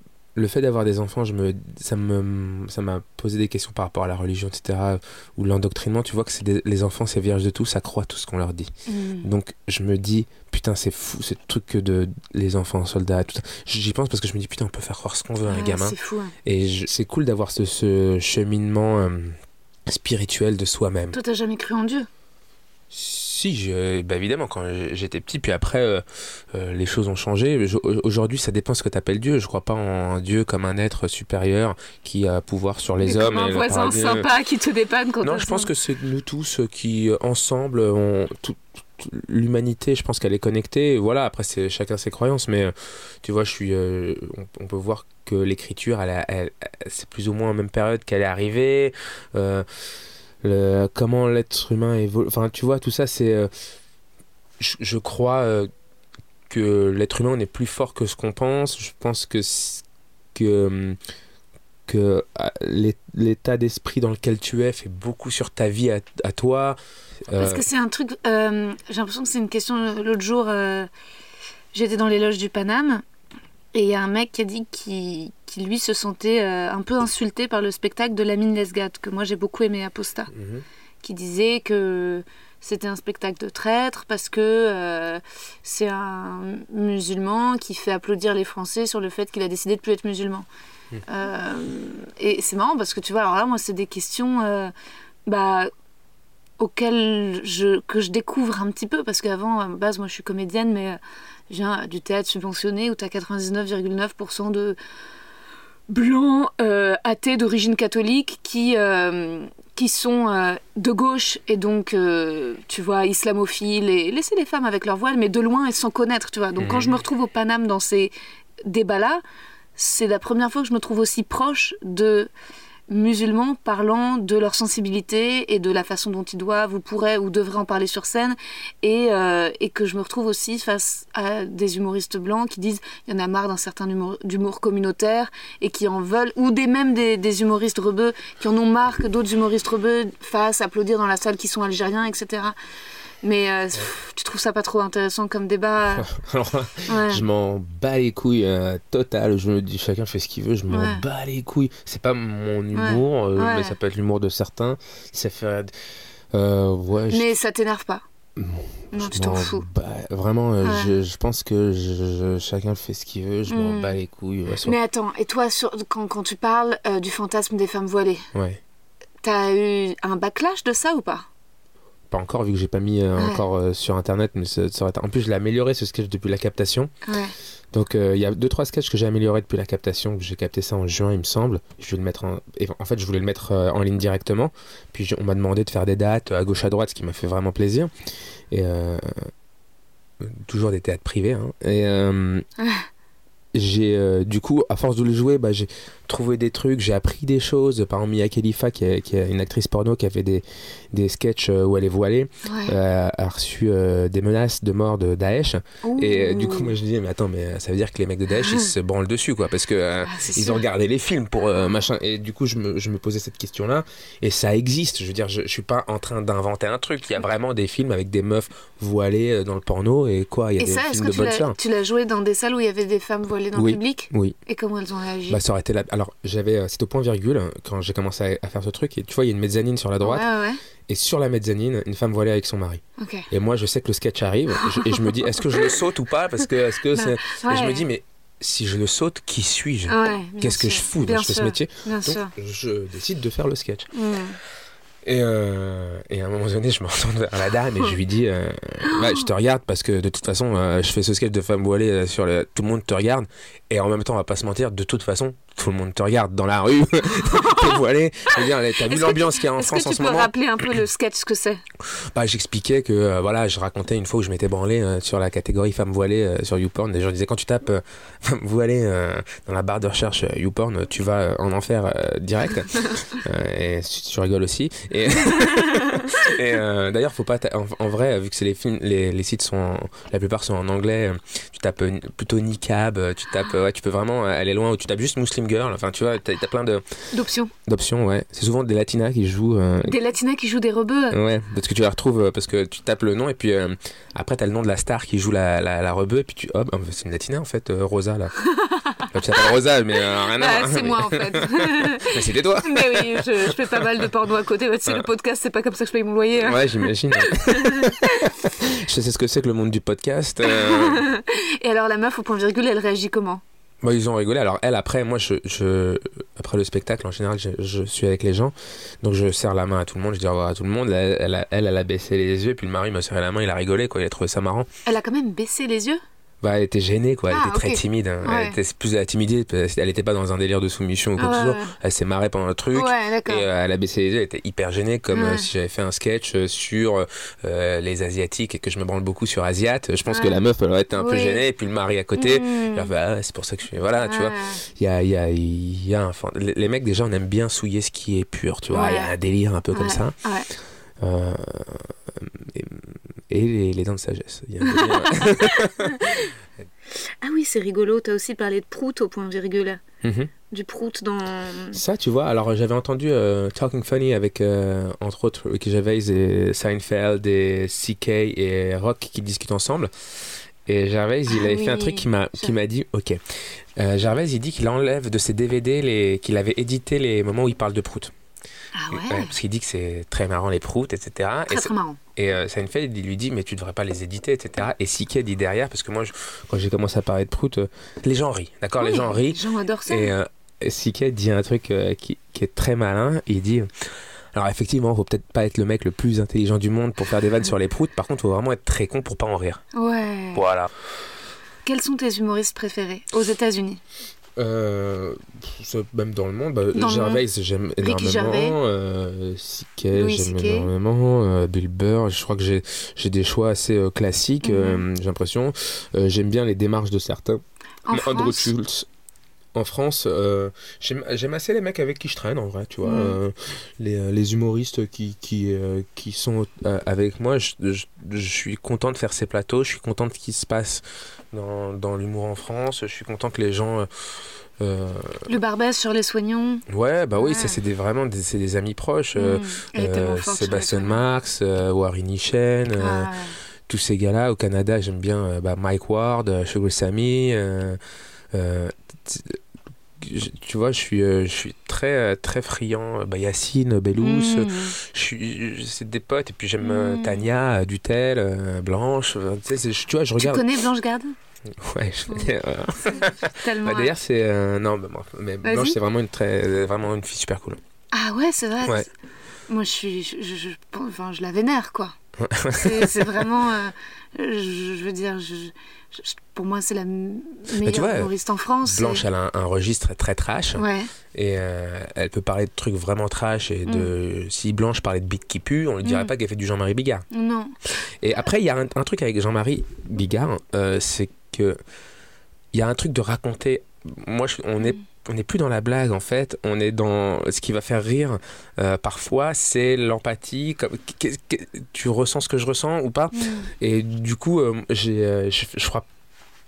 le fait d'avoir des enfants, je me, ça me, ça m'a posé des questions par rapport à la religion, etc. Ou l'endoctrinement. Tu vois que c'est des- les enfants, c'est vierge de tout, ça croit tout ce qu'on leur dit. Hmm. Donc je me dis, putain, c'est fou, ce truc que de les enfants soldats, tout ça. J'y pense parce que je me dis, putain, on peut faire croire ce qu'on veut à un Ah, gamin. C'est fou. hein. Et c'est cool d'avoir ce, ce cheminement euh, spirituel de soi-même. Toi, t'as jamais cru en Dieu? Si, je- bah évidemment, quand j'étais petit, puis après, euh, euh, les choses ont changé. Je- Aujourd'hui, ça dépend ce que tu appelles Dieu. Je crois pas en Dieu comme un être supérieur qui a pouvoir sur les Mais hommes. comme un voisin paradis. sympa qui te dépanne quand Non, je pense que c'est nous tous euh, qui, euh, ensemble, on, tout- l'humanité, je pense qu'elle est connectée. Voilà, après, c'est chacun ses croyances, mais euh, tu vois, je suis, euh, on, peut voir que l'écriture, elle, c'est plus ou moins en même période qu'elle est arrivée. Comment l'être humain évolue. Enfin, tu vois, tout ça, c'est. Je, je, crois que l'être humain est plus fort que ce qu'on pense. Je pense que. que que l'état d'esprit dans lequel tu es fait beaucoup sur ta vie à, toi. Parce que c'est un truc, euh, j'ai l'impression que c'est une question. L'autre jour, euh, j'étais dans les loges du Paname et il y a un mec qui a dit qu'il qui lui se sentait euh, un peu insulté par le spectacle de Lamine Lesgat, que moi j'ai beaucoup aimé Aposta, mhm. qui disait que c'était un spectacle de traître parce que c'est un musulman qui fait applaudir les Français sur le fait qu'il a décidé de plus être musulman. Mhm. et c'est marrant parce que tu vois, alors là, moi, c'est des questions. bah, auquel je, que je découvre un petit peu, parce qu'avant, à base, moi je suis comédienne, mais euh, je viens du théâtre subventionné où tu as 99,9% de blancs euh, athées d'origine catholique qui, euh, qui sont de gauche et donc, tu vois, islamophiles et laisser les femmes avec leur voile, mais de loin et sans connaître, tu vois. Donc quand je me mmh. retrouve au Paname dans ces débats-là, c'est la première fois que je me trouve aussi proche de musulmans parlant de leur sensibilité et de la façon dont ils doivent ou pourraient ou devraient en parler sur scène. Et, euh, et que je me retrouve aussi face à des humoristes blancs qui disent il y en a marre d'un certain humour, communautaire et qui en veulent ou des même des, des humoristes rebeux qui en ont marre que d'autres humoristes rebeux fassent applaudir dans la salle qui sont algériens etc mais euh, tu trouves ça pas trop intéressant comme débat Je m'en bats les couilles euh, total. Je me dis chacun fait ce qu'il veut. Je m'en bats les couilles. C'est pas mon humour, euh, mais ça peut être l'humour de certains. Ça fait. Mais ça t'énerve pas. Non, tu t'en fous. vraiment, je, je, pense que je, chacun fait ce qu'il veut. Je m'en hmm. bats les couilles. Mais attends, et toi, sur, quand, quand tu parles du fantasme des femmes voilées, ouais. t'as eu un backlash de ça ou pas? Pas encore vu que j'ai pas mis euh, encore euh, sur internet mais ça, ça en plus je l'ai amélioré ce sketch depuis la captation. Donc euh, il y a deux trois sketchs que j'ai amélioré depuis la captation j'ai capté ça en juin il me semble. Je vais le mettre en, en fait je voulais le mettre en ligne directement. Puis on m'a demandé de faire des dates à gauche à droite ce qui m'a fait vraiment plaisir. Et toujours des théâtres privés hein. et j'ai du coup à force de le jouer bah, j'ai trouvé des trucs, j'ai appris des choses. Par exemple, Mia Khalifa, qui est, qui est, une actrice porno qui a fait des, des sketchs euh, où elle est voilée, euh, a reçu euh, des menaces de mort de Daesh. Et du coup, moi je dis, mais attends, mais ça veut dire que les mecs de Daesh, ils se branlent dessus, quoi, parce que ah, ils ont regardé les films pour machin. Et du coup, je me, je me posais cette question-là, et ça existe. Je veux dire, je, je suis pas en train d'inventer un truc. Il y a vraiment des films avec des meufs voilées dans le porno, et quoi, il y a des films de bonne Tu l'as joué dans des salles où il y avait des femmes voilées dans le public? Oui. Et comment elles ont réagi? Bah, ça aurait été la... Alors, j'avais, euh, c'était au point virgule hein, quand j'ai commencé à, faire ce truc. Et tu vois, il y a une mezzanine sur la droite. Et sur la mezzanine, une femme voilée avec son mari. Et moi, je sais que le sketch arrive. et je me dis, est-ce que je le saute ou pas Parce que, est-ce que bah, Et je me dis, mais si je le saute, qui suis-je? Qu'est-ce que je fous dans ce métier? Donc, je décide de faire le sketch. Et, euh, et, à un moment donné, je me retourne vers la dame et je lui dis euh, Je te regarde parce que de toute façon, je fais ce sketch de femme voilée sur le. Tout le monde te regarde. Et en même temps, on va pas se mentir, de toute façon, tout le monde te regarde dans la rue, t'es voilé. t'as vu l'ambiance qu'il y a en France en ce moment Est-ce que tu peux rappeler un peu le sketch ce que c'est? Bah, j'expliquais que euh, voilà, je racontais une fois où je m'étais branlé euh, sur la catégorie femme voilée euh, sur YouPorn. Les gens disaient quand tu tapes femme voilée dans la barre de recherche YouPorn, tu vas en enfer direct. et tu, rigoles aussi. Et, d'ailleurs, faut pas en, vrai, vu que c'est les films, les, sites sont la plupart sont en anglais. Tu tapes plutôt niqab, tu tapes, ouais, tu peux vraiment aller loin. Ou tu tapes juste muslim girl. Enfin, tu vois, t'as as plein de d'options. D'options, ouais. C'est souvent des latinas qui jouent. Euh, des latinas qui jouent des rebeux. Ouais, parce que tu la retrouves euh, parce que tu tapes le nom et puis euh, après t'as le nom de la star qui joue la, la, la rebeu et puis tu hop, oh, c'est une latina en fait, Rosa là. tu t'appelles Rosa, mais rien à voir. c'est moi en fait. mais c'était toi. Mais oui, je, fais pas mal de porno à côté. C'est le podcast, c'est pas comme ça que je paye mon loyer. Hein. Ouais, j'imagine. je sais ce que c'est que le monde du podcast. Et alors la meuf au point virgule, elle réagit comment? Moi, ils ont rigolé. Alors, elle, après, moi, je, je après le spectacle, en général, je, je, suis avec les gens. Donc, je serre la main à tout le monde. Je dis au revoir à tout le monde. Elle, elle, a, baissé les yeux. Puis le mari m'a serré la main. Il a rigolé, quoi. Il a trouvé ça marrant. Elle a quand même baissé les yeux? Bah, elle était gênée, quoi. Elle Ah, était très timide. hein. Ouais. Elle était plus de la timidité. parce qu'elle était pas dans un délire de soumission ou quoi Ah, que ce ouais, soit. Elle s'est marrée pendant le truc. Ouais. Et euh, elle a baissé les yeux, elle était hyper gênée, comme Ouais. euh, si j'avais fait un sketch euh, sur euh, les Asiatiques et que je me branle beaucoup sur Asiat. Je pense que la meuf, elle aurait été un peu gênée, et puis le mari à côté. Mm. elle a fait, Ah, c'est pour ça que je suis. Voilà, tu vois. Il y a, il y, a, il y a un. Les mecs, déjà, on aime bien souiller ce qui est pur, tu vois. Il y a un délire un peu comme ça. ouais. Euh, et et les, les dents de sagesse. Il y a un délire. Ah oui, c'est rigolo. T'as aussi parlé de prout au point virgule. Mhm. Du prout dans. Ça, tu vois, alors j'avais entendu euh, Talking Funny avec, euh, entre autres, Ricky Gervais et Seinfeld et CK et Rock qui discutent ensemble. Et Gervais, il Ah avait fait un truc qui m'a qui m'a dit, ok. Euh, Gervais, il dit qu'il enlève de ses DVD les qu'il avait édité les moments où il parle de prout. Ah Ouais, ouais. parce qu'il dit que c'est très marrant les proutes, etc. et Très c'est- très marrant. et euh, Seinfeld, il lui dit, mais tu devrais pas les éditer, etc. Et CK dit derrière, parce que moi, je- quand j'ai commencé à parler de prout, euh, les gens rient, d'accord Les gens rient. Les gens adorent ça. Et euh, dit un truc euh, qui, qui est très malin. Il dit Alors, effectivement, faut peut-être pas être le mec le plus intelligent du monde pour faire des vannes sur les proutes. Par contre, faut vraiment être très con pour pas en rire. Ouais. Voilà. Quels sont tes humoristes préférés aux États-Unis? Euh, même dans le monde, bah, Dans Gervais, j'aime énormément. Euh, j'aime énormément. euh, Bill Burr, je crois que j'ai des choix assez euh, classiques, Mhm. euh, j'ai l'impression. J'aime bien les démarches de certains. En Andrew France Schultz. En France, euh, j'aime assez les mecs avec qui je traîne en vrai, tu vois. Mm. euh, les, euh, les humoristes qui, qui, euh, qui sont avec moi, je, je- je suis content de faire ces plateaux, je suis content de ce qui se passe dans, dans l'humour en France, je suis content que les gens. Le Barbès sur les soignons. ouais, bah oui, Ouais. ça c'est des, vraiment des, des amis proches. euh, Mm. Euh, les Sébastien. Marx, Warren euh, Ah, tous ces gars-là. Au Canada, j'aime bien bah, Mike Ward, Sugar Sammy. euh, tu vois, je suis, euh, je suis très, euh, très friand. Bah, Yacine, Bellous, Mm. je suis, je- c'est des potes. Et puis j'aime euh, Mm. Tania, euh, Dutel, euh, Blanche. euh, tu sais, tu vois, je Tu regarde. connais Blanche Garde? Ouais, je euh, Tellement. bah, D'ailleurs, c'est. euh, non, bah, mais. Blanche, c'est vraiment une, très, vraiment une fille super cool. Ah ouais, c'est vrai. Ouais. Moi, je suis, je, je, je- enfin, je la vénère, quoi. c'est c'est vraiment, euh, je, je veux dire, je, je- pour moi, c'est la meilleure vois, humoriste en France. Blanche, et- elle a un, un registre très trash. Ouais. Et euh, elle peut parler de trucs vraiment trash. Et de si Blanche parlait de bite qui pue, on ne dirait Mm. pas qu'elle fait du Jean-Marie Bigard. Non. Et après, il y a un, un truc avec Jean-Marie Bigard, euh, c'est que il y a un truc de raconter. Moi, je- on est on n'est plus dans la blague en fait, on est dans ce qui va faire rire euh, parfois, c'est l'empathie. Comme, tu ressens ce que je ressens ou pas? Mm. Et du coup, euh, j'ai, euh, je, je crois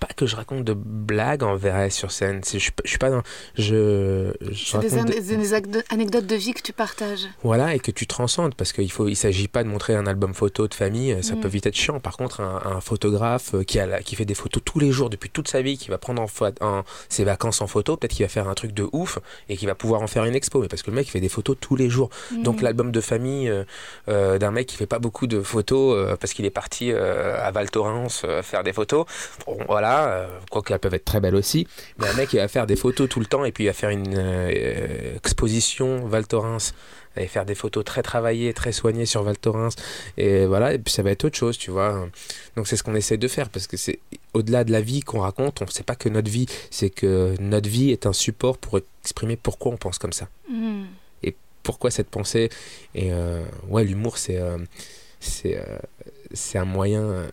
pas que je raconte de blagues en vrai sur scène. Je, suis pas- je suis pas dans. Je, je C'est des, an- des- anecdotes de vie que tu partages. voilà, et que tu transcendes, parce qu'il faut, il s'agit pas de montrer un album photo de famille, ça Mm. peut vite être chiant. Par contre, un, un photographe euh, qui, a la- qui fait des photos tous les jours depuis toute sa vie, qui va prendre en, pho- en- ses vacances en photo, peut-être qu'il va faire un truc de ouf et qu'il va pouvoir en faire une expo. Mais parce que le mec il fait des photos tous les jours. Donc Mm. l'album de famille euh, euh, d'un mec qui fait pas beaucoup de photos euh, parce qu'il est parti euh, à Val Thorens euh, faire des photos. Bon, voilà, euh, quoique elles peuvent être très belles aussi. Mais un mec il va faire des photos tout le temps et puis il va faire une euh, exposition Val Thorens et faire des photos très travaillées, très soignées sur Val Thorens. Et voilà, et puis ça va être autre chose, tu vois. Donc c'est ce qu'on essaie de faire parce que c'est au-delà de la vie qu'on raconte, on ne sait pas que notre vie, c'est que notre vie est un support pour exprimer pourquoi on pense comme ça Mm. pourquoi cette pensée et euh, ouais l'humour c'est euh, c'est c'est un moyen euh,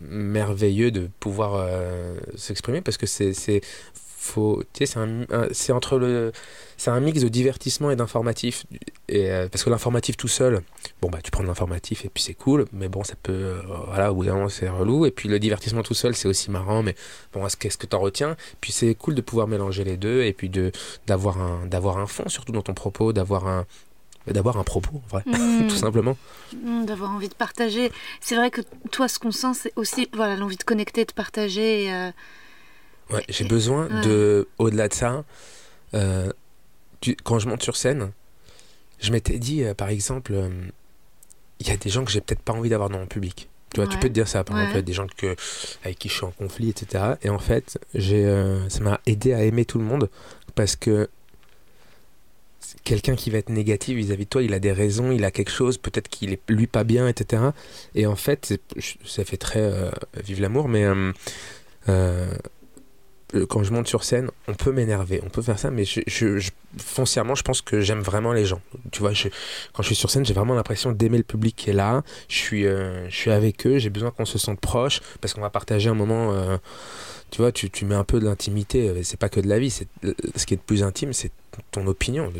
merveilleux de pouvoir euh, s'exprimer parce que c'est faut c'est un, c'est entre le c'est un mix de divertissement et d'informatif. Et euh, parce que l'informatif tout seul bon bah tu prends l'informatif et puis c'est cool mais bon ça peut voilà au bout d'un moment c'est relou. Et puis le divertissement tout seul c'est aussi marrant mais bon est-ce qu'est-ce que t'en retiens? Puis c'est cool de pouvoir mélanger les deux et puis de d'avoir un d'avoir un fond surtout dans ton propos d'avoir un d'avoir un propos en vrai Mm. tout simplement Mm, D'avoir envie de partager. C'est vrai que toi, ce qu'on sent, c'est aussi voilà l'envie de connecter, de partager. et, euh, ouais, j'ai besoin Ouais. de au-delà de ça euh, tu- quand je monte sur scène je m'étais dit euh, par exemple il y a des gens que j'ai peut-être pas envie d'avoir dans mon public tu vois tu peux te dire ça par exemple des gens que avec qui je suis en conflit etc et en fait j'ai ça m'a aidé à aimer tout le monde parce que quelqu'un qui va être négatif vis-à-vis de toi, il a des raisons, il a quelque chose, peut-être qu'il est lui pas bien, etc. Et en fait, ça fait très euh, vive l'amour, mais euh, euh, quand je monte sur scène, on peut m'énerver, on peut faire ça, mais foncièrement, je pense que j'aime vraiment les gens. Tu vois, quand je suis sur scène, j'ai vraiment l'impression d'aimer le public qui est là. Je suis, je suis avec eux, j'ai besoin qu'on se sente proche, parce qu'on va partager un moment. Euh, tu vois, tu, tu mets un peu de l'intimité. euh, C'est pas que de la vie. C'est ce qui est le plus intime, c'est ton opinion.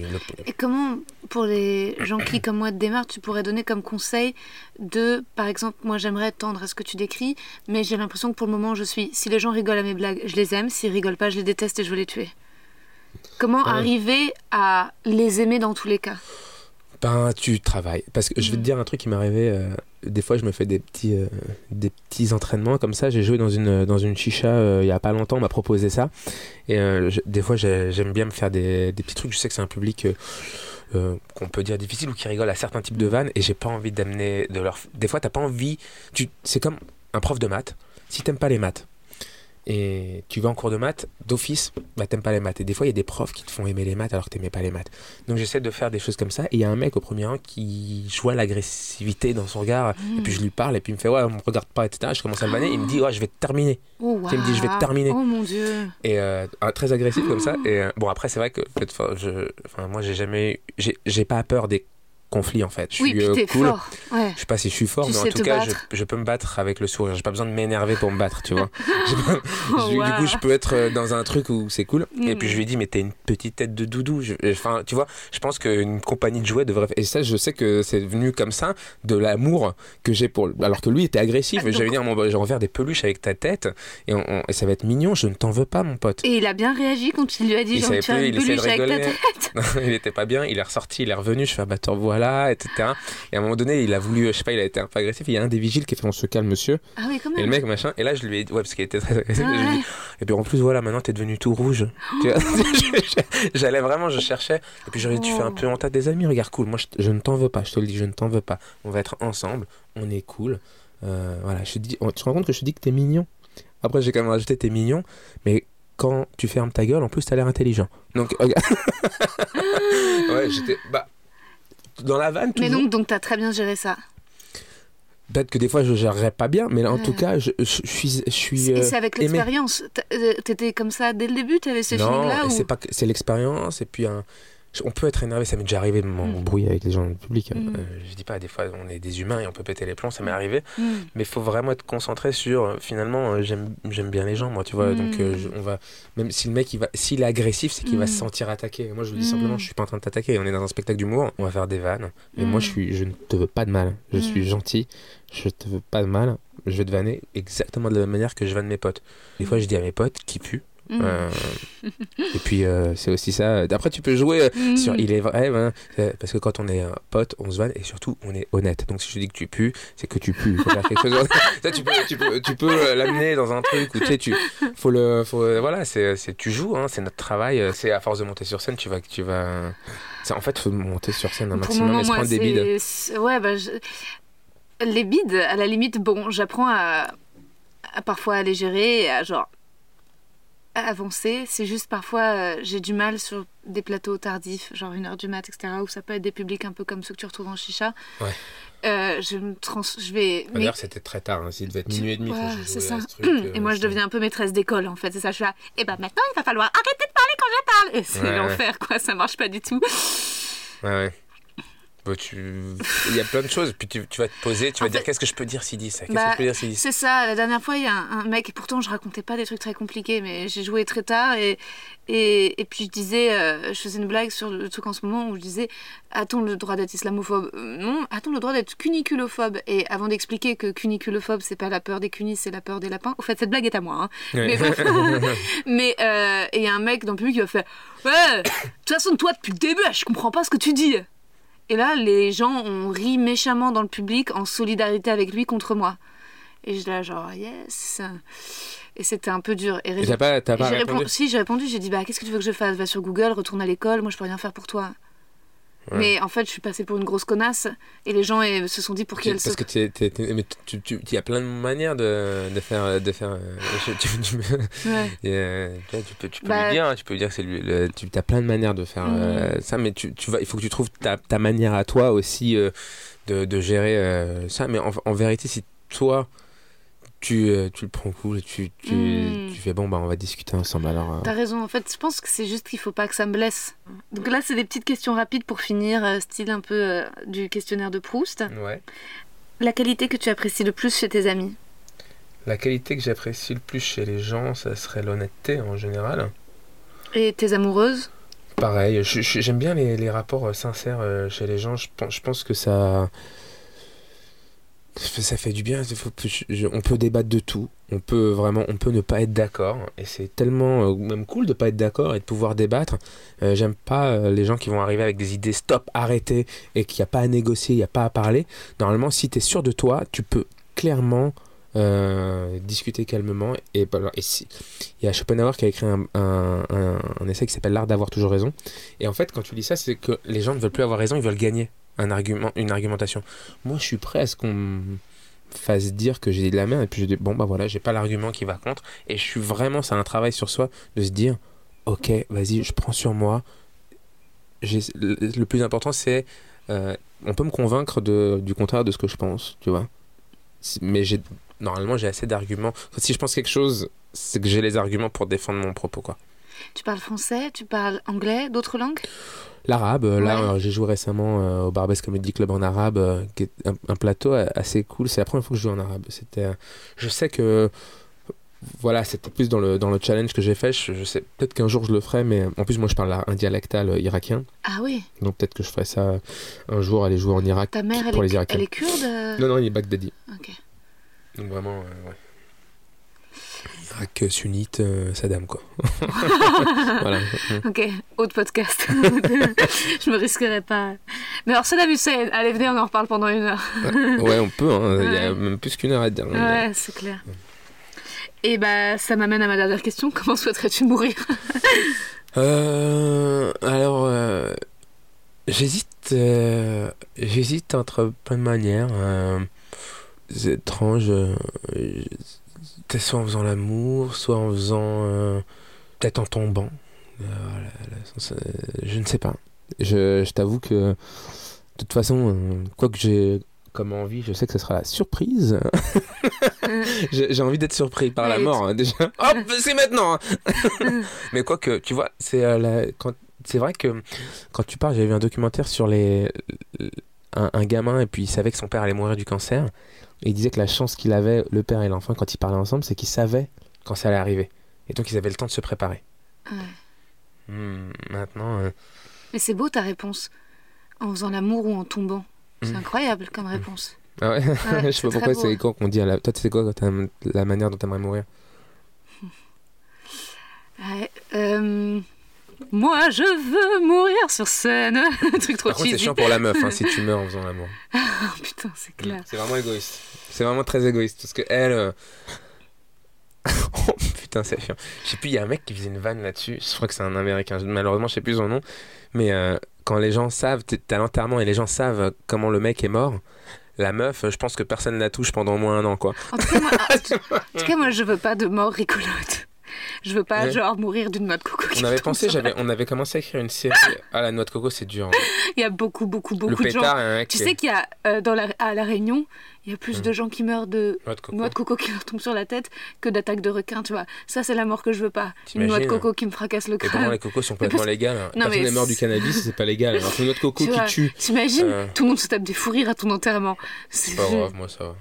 Et comment, pour les gens qui, comme moi, démarrent, tu pourrais donner comme conseil de, par exemple, moi j'aimerais tendre à ce que tu décris, mais j'ai l'impression que pour le moment je suis, si les gens rigolent à mes blagues, je les aime, s'ils rigolent pas, je les déteste et je veux les tuer. Comment Ouais. arriver à les aimer dans tous les cas? Ben, tu travailles. Parce que je vais te Mhm. dire un truc qui m'est arrivé. euh, des fois, je me fais des petits, euh, des petits entraînements comme ça. J'ai joué dans une, dans une chicha euh, il y a pas longtemps. On m'a proposé ça. Et euh, je- des fois, j'ai- j'aime bien me faire des, des petits trucs. Je sais que c'est un public euh, euh, qu'on peut dire difficile ou qui rigole à certains types de vannes. Et j'ai pas envie d'amener de leur. Des fois, t'as pas envie. Tu... C'est comme un prof de maths. Si t'aimes pas les maths et tu vas en cours de maths, d'office, bah t'aimes pas les maths. Et des fois, il y a des profs qui te font aimer les maths alors que t'aimais pas les maths. Donc j'essaie de faire des choses comme ça. Et il y a un mec au premier rang qui je vois l'agressivité dans son regard. Et puis je lui parle et puis il me fait ouais, on me regarde pas, etc. Je commence à le vanner. Il me dit ouais, je vais te terminer. Oh, Tu me dis, je vais te terminer. Oh mon dieu. Et euh, très agressif comme ça. Et euh, bon après c'est vrai que enfin, je, enfin moi j'ai jamais, eu- j'ai pas peur des conflits en fait. Je Oui, suis puis euh, cool. fort. Ouais. Je sais pas si je suis fort, Tu mais en tout cas, je, peux me battre avec le sourire. J'ai pas besoin de m'énerver pour me battre, tu vois. J'ai pas- Oh, du, coup, je peux être euh, dans un truc où c'est cool. Et Mm. puis je lui dis, mais t'es une petite tête de doudou. Enfin, tu vois, je pense qu'une compagnie de jouets devrait. Et ça, je sais que c'est venu comme ça de l'amour que j'ai pour. Alors que lui était agressif. Ah, donc- J'avais dit, bon, bah, je vais en faire des peluches avec ta tête et, on- on- et ça va être mignon. Je ne t'en veux pas, mon pote. Et il a bien réagi quand tu lui as dit Il savait tu as plus, une il de peluche avec ta tête. il était pas bien, il est ressorti, il est revenu, je fais ah bah te etc. Et à un moment donné, il a voulu, je sais pas, il a été un peu agressif. Il y a un des vigiles qui fait on se calme, monsieur. Ah oui, quand Et le mec, machin, et là je lui ai dit, ouais, parce qu'il était très agressif. Ah et ouais. puis en plus, voilà, maintenant t'es devenu tout rouge. Vois J'allais vraiment, je cherchais. Et puis j'aurais dit, tu fais un Oh. peu en tas des amis, regarde, cool. Moi, je, je ne t'en veux pas, je te le dis, je ne t'en veux pas. On va être ensemble, on est cool. Euh, voilà, je te dis, tu te rends compte que je te dis que t'es mignon? Après, j'ai quand même rajouté, t'es mignon, mais quand tu fermes ta gueule, en plus, t'as l'air intelligent. Donc, regarde. ouais, j'étais. Bah. Dans la vanne, Mais toujours. donc, donc t'as très bien géré ça. Peut-être que des fois, je gérerais pas bien, mais là, en tout cas, je, je suis. Je suis Et euh, c'est avec l'expérience. Euh, T'étais comme ça dès le début T'avais ce Non, feeling-là et ou... pas c'est l'expérience et puis un on peut être énervé, ça m'est déjà arrivé de m'embrouiller avec les gens du public. Mm. Euh, je dis pas, des fois on est des humains et on peut péter les plombs, ça m'est arrivé. Mm. Mais il faut vraiment être concentré sur euh, finalement euh, j'aime bien les gens, moi, tu vois. Mm. Donc euh, je- on va même si le mec il va s'il est agressif, c'est qu'il va Mm. se sentir attaqué. Et moi je vous dis Mm. simplement, je suis pas en train de t'attaquer. On est dans un spectacle d'humour, on va faire des vannes. Et moi Mm. je suis je ne te veux pas de mal. Je Mm. suis gentil, je te veux pas de mal. Je vais te vanner exactement de la même manière que je vanne mes potes. Des fois je dis à mes potes qui puent. Mm. Euh, et puis euh, c'est aussi ça. Après tu peux jouer euh, Mm. sur il est vrai hein, parce que quand on est un pote on se vanne et surtout on est honnête. Donc si je te dis que tu pues, c'est que tu pues. Faut faire quelque chose. Ça, tu peux tu peux tu peux l'amener dans un truc où tu sais tu faut le faut voilà c'est tu joues hein, c'est notre travail. C'est à force de monter sur scène tu vas tu vas. En fait faut monter sur scène un maximum moment, et se moi, prendre des bides. Ouais, bah, je- les bides, à la limite, bon, j'apprends à... à parfois à les gérer et à genre à avancer. C'est juste parfois, euh, j'ai du mal sur des plateaux tardifs, genre une heure du mat, etc., où ça peut être des publics un peu comme ceux que tu retrouves en chicha. Ouais. Euh, je me trans... je vais... mais- D'ailleurs c'était très tard. Hein, S'il devait être Tu- minuit et demi. Ouais, c'est ça. à ce truc, euh, et moi, je deviens un peu maîtresse d'école, en fait. C'est ça, je suis là. Et ben maintenant, il va falloir arrêter de parler quand je parle. Et c'est ouais. l'enfer, quoi. Ça marche pas du tout. Ouais, ouais. Bah, tu... Il y a plein de choses. Puis tu, tu vas te poser, tu En vas dire fait- qu'est-ce que je peux dire s'il dit ça? Qu'est-ce Bah, que je peux dire s'il dit ça C'est ça, la dernière fois, il y a un, un mec, et pourtant je racontais pas des trucs très compliqués, mais j'ai joué très tard, et, et, et puis je disais, euh, je faisais une blague sur le truc en ce moment où je disais, a-t-on le droit d'être islamophobe? Euh, Non, a-t-on le droit d'être cuniculophobe Et avant d'expliquer que cuniculophobe, c'est pas la peur des cunis, c'est la peur des lapins, au fait, cette blague est à moi, hein. Ouais. Mais euh, et il y a un mec dans le public qui va faire Ouais, de toute façon, toi, depuis le début, je comprends pas ce que tu dis. Et là, les gens ont ri méchamment dans le public en solidarité avec lui contre moi. Et je là, genre, yes. Et c'était un peu dur. Et Et t'as pas, pas répondu, si j'ai répondu, j'ai dit bah qu'est-ce que tu veux que je fasse? Va sur Google, retourne à l'école, moi je peux rien faire pour toi. Ouais. Mais en fait, je suis passée pour une grosse connasse et les gens eh, se sont dit pour qui elle Parce se que t'es- mais tu, tu, il y a plein de manières de, de faire, de faire. tu, Ouais. euh, peux, tu peux Bah- lui dire, hein, tu peux lui dire que c'est lui. le- tu as plein de manières de faire euh, ça, mais tu, tu vas, il faut que tu trouves ta, ta manière à toi aussi euh, de, de gérer euh, ça. Mais en, en vérité, si toi tu, euh, tu le prends cool et tu, tu, Mm. tu fais bon, bah on va discuter ensemble alors. euh. T'as raison, en fait, je pense que c'est juste qu'il faut pas que ça me blesse. Donc là, c'est des petites questions rapides pour finir, euh, style un peu euh, du questionnaire de Proust. Ouais. La qualité que tu apprécies le plus chez tes amis? La qualité que j'apprécie le plus chez les gens, ça serait l'honnêteté en général. et tes amoureuses? Pareil, j'aime bien les, les rapports sincères chez les gens. Je pense, je pense que ça, ça fait du bien. On peut débattre de tout. On peut vraiment, on peut ne pas être d'accord. Et c'est tellement euh, même cool de pas être d'accord et de pouvoir débattre. Euh, J'aime pas euh, les gens qui vont arriver avec des idées stop, arrêtez et qu'il n'y a pas à négocier, il n'y a pas à parler. Normalement, si tu es sûr de toi, tu peux clairement discuter calmement. Et, si, il y a Schopenhauer qui a écrit un- un essai qui s'appelle L'art d'avoir toujours raison. Et en fait, quand tu lis ça, c'est que les gens ne veulent plus avoir raison, ils veulent gagner un argument, une argumentation. Moi, je suis prêt à ce qu'on me fasse dire que j'ai de la merde et puis je dis bon bah voilà, j'ai pas l'argument qui va contre et je suis vraiment c'est un travail sur soi de se dire OK, vas-y, je prends sur moi. Le plus important c'est euh, on peut me convaincre de, du contraire de ce que je pense, tu vois. Mais normalement j'ai assez d'arguments. Si je pense quelque chose, c'est que j'ai les arguments pour défendre mon propos quoi. Tu parles français, tu parles anglais, d'autres langues? L'arabe, euh, là euh, j'ai joué récemment euh, au Barbès Comedy Club en arabe, qui est un, un plateau assez cool. C'est la première fois que je joue en arabe. C'était, je sais que voilà, c'était plus dans le, dans le challenge que j'ai fait. Je, je sais peut-être qu'un jour je le ferai, mais en plus moi je parle un dialectal irakien, Ah oui, donc peut-être que je ferai ça un jour, aller jouer en Irak ta mère, elle, pour est, les Irakiens. elle est kurde Non non, il est Baghdadi. Ok. Donc vraiment, euh, ouais. Irak sunnite, euh, Saddam quoi. voilà. Ok, autre podcast. je me risquerais pas. Mais alors, Saddam Hussein, allez, venez, on en reparle pendant une heure. Ouais, on peut. hein. Il y a même plus qu'une heure à dire. Ouais, c'est clair. Et bah, ça m'amène à ma dernière question. Comment souhaiterais-tu mourir? Euh, alors, euh, j'hésite, j'hésite entre plein de manières. c'est étrange. Soit en faisant l'amour, soit en faisant, euh, peut-être en tombant. Euh, je ne sais pas. Je, je t'avoue que, de toute façon, euh, quoi que j'ai comme envie, je sais que ce sera la surprise. J'ai envie d'être surpris par la mort, hein, déjà. Hop, c'est maintenant hein. Mais quoi que, tu vois, c'est euh, c'est vrai que quand tu parles, j'avais vu un documentaire sur les un, un gamin et puis il savait que son père allait mourir du cancer. Et il disait que la chance qu'il avait, le père et l'enfant, quand ils parlaient ensemble, c'est qu'ils savaient quand ça allait arriver. Et donc ils avaient le temps de se préparer. Ouais. Hmm, maintenant, euh, Mais c'est beau ta réponse. En faisant l'amour ou en tombant. C'est Mm. incroyable comme réponse. ah ouais, Ouais, je sais pas pourquoi c'est hein. quoi qu'on dit à la. Toi, tu sais quoi quand la manière dont t'aimerais mourir? Ouais, euh, Moi, je veux mourir sur scène. Un truc trop Par contre, c'est chiant pour la meuf hein, si tu meurs en faisant l'amour. Oh, putain, c'est clair. C'est vraiment égoïste. C'est vraiment très égoïste parce que elle. euh, oh putain, c'est chiant. Je sais plus, il y a un mec qui faisait une vanne là-dessus. Je crois que c'est un américain. Malheureusement, je sais plus son nom. Mais euh, quand les gens savent, à l'enterrement et les gens savent comment le mec est mort, la meuf, je pense que personne la touche pendant au moins un an, quoi. En tout cas, moi, en tout cas, moi, je veux pas de mort rigolote. Je veux pas, Ouais. genre, mourir d'une noix de coco. On avait pensé, j'avais, on avait commencé à écrire une série. Ah, la noix de coco, c'est dur. Il y a beaucoup, beaucoup, le beaucoup de gens. pétard, mec. Tu sais qu'il y a euh, dans la, à la Réunion, il y a plus Hmm. de gens qui meurent de Noix de coco. noix de coco qui leur tombe sur la tête que d'attaques de requins, tu vois. Ça, c'est la mort que je veux pas. Une noix de coco qui me fracasse le Et crâne. les cocos sont complètement parce- légales. Non, Personne n'est mort du cannabis, c'est pas légal. Alors qu'une noix de coco Tu qui vois, tue, T'imagines Euh. Tout le monde se tape des fous rires à ton enterrement. c'est pas grave, moi ça va.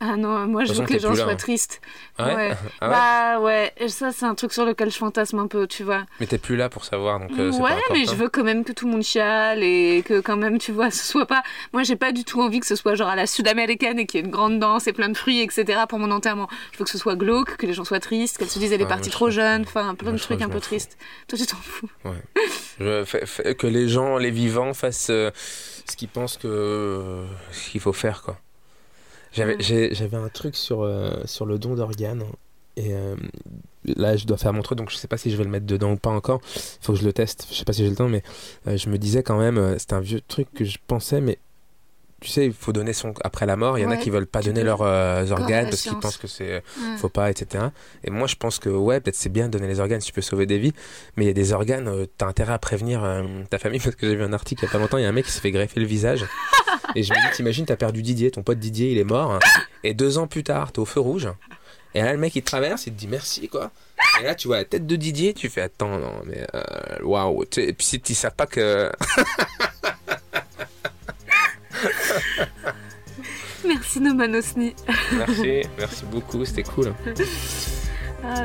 Ah non, moi je veux que les gens soient hein. tristes. Ah ouais, Ouais. Ah ouais Bah ouais, et ça c'est un truc sur lequel je fantasme un peu, tu vois. Mais t'es plus là pour savoir, donc euh, ouais, mais je veux quand même que tout le monde chiale et que quand même, tu vois, ce soit pas. Moi j'ai pas du tout envie que ce soit genre à la sud-américaine et qu'il y ait une grande danse et plein de fruits, etc. pour mon enterrement. Je veux que ce soit glauque, que les gens soient tristes, qu'elles se disent elle est Ouais, partie trop jeune, enfin plein de trucs un peu tristes. Toi tu t'en fous. Je que les gens, les vivants, fassent euh, ce qu'ils pensent que euh, ce qu'il faut faire, quoi. J'avais, Ouais. j'avais un truc sur, euh, sur le don d'organes. Et euh, là, je dois faire mon truc, donc je sais pas si je vais le mettre dedans ou pas encore. Il faut que je le teste. Je sais pas si j'ai le temps, mais euh, je me disais quand même, euh, c'est un vieux truc que je pensais, mais tu sais, il faut donner son après la mort. Il y en a qui veulent pas donner leurs euh, organes parce qu'ils pensent que c'est Ouais. faut pas, etc. Et moi, je pense que ouais, peut-être c'est bien de donner les organes si tu peux sauver des vies, mais il y a des organes, euh, t'as intérêt à prévenir euh, ta famille parce que j'ai vu un article il y a pas longtemps, il y a un mec qui s'est fait greffer le visage. et je me dis, t'imagines, t'as perdu Didier, ton pote Didier, il est mort, et deux ans plus tard, t'es au feu rouge. Et là, le mec, il traverse, il te dit merci, quoi. Et là, tu vois la tête de Didier, tu fais attends, non, mais euh, waouh. Et puis si tu savent pas que. Merci Noman Osni. merci, merci beaucoup, c'était cool. Ah,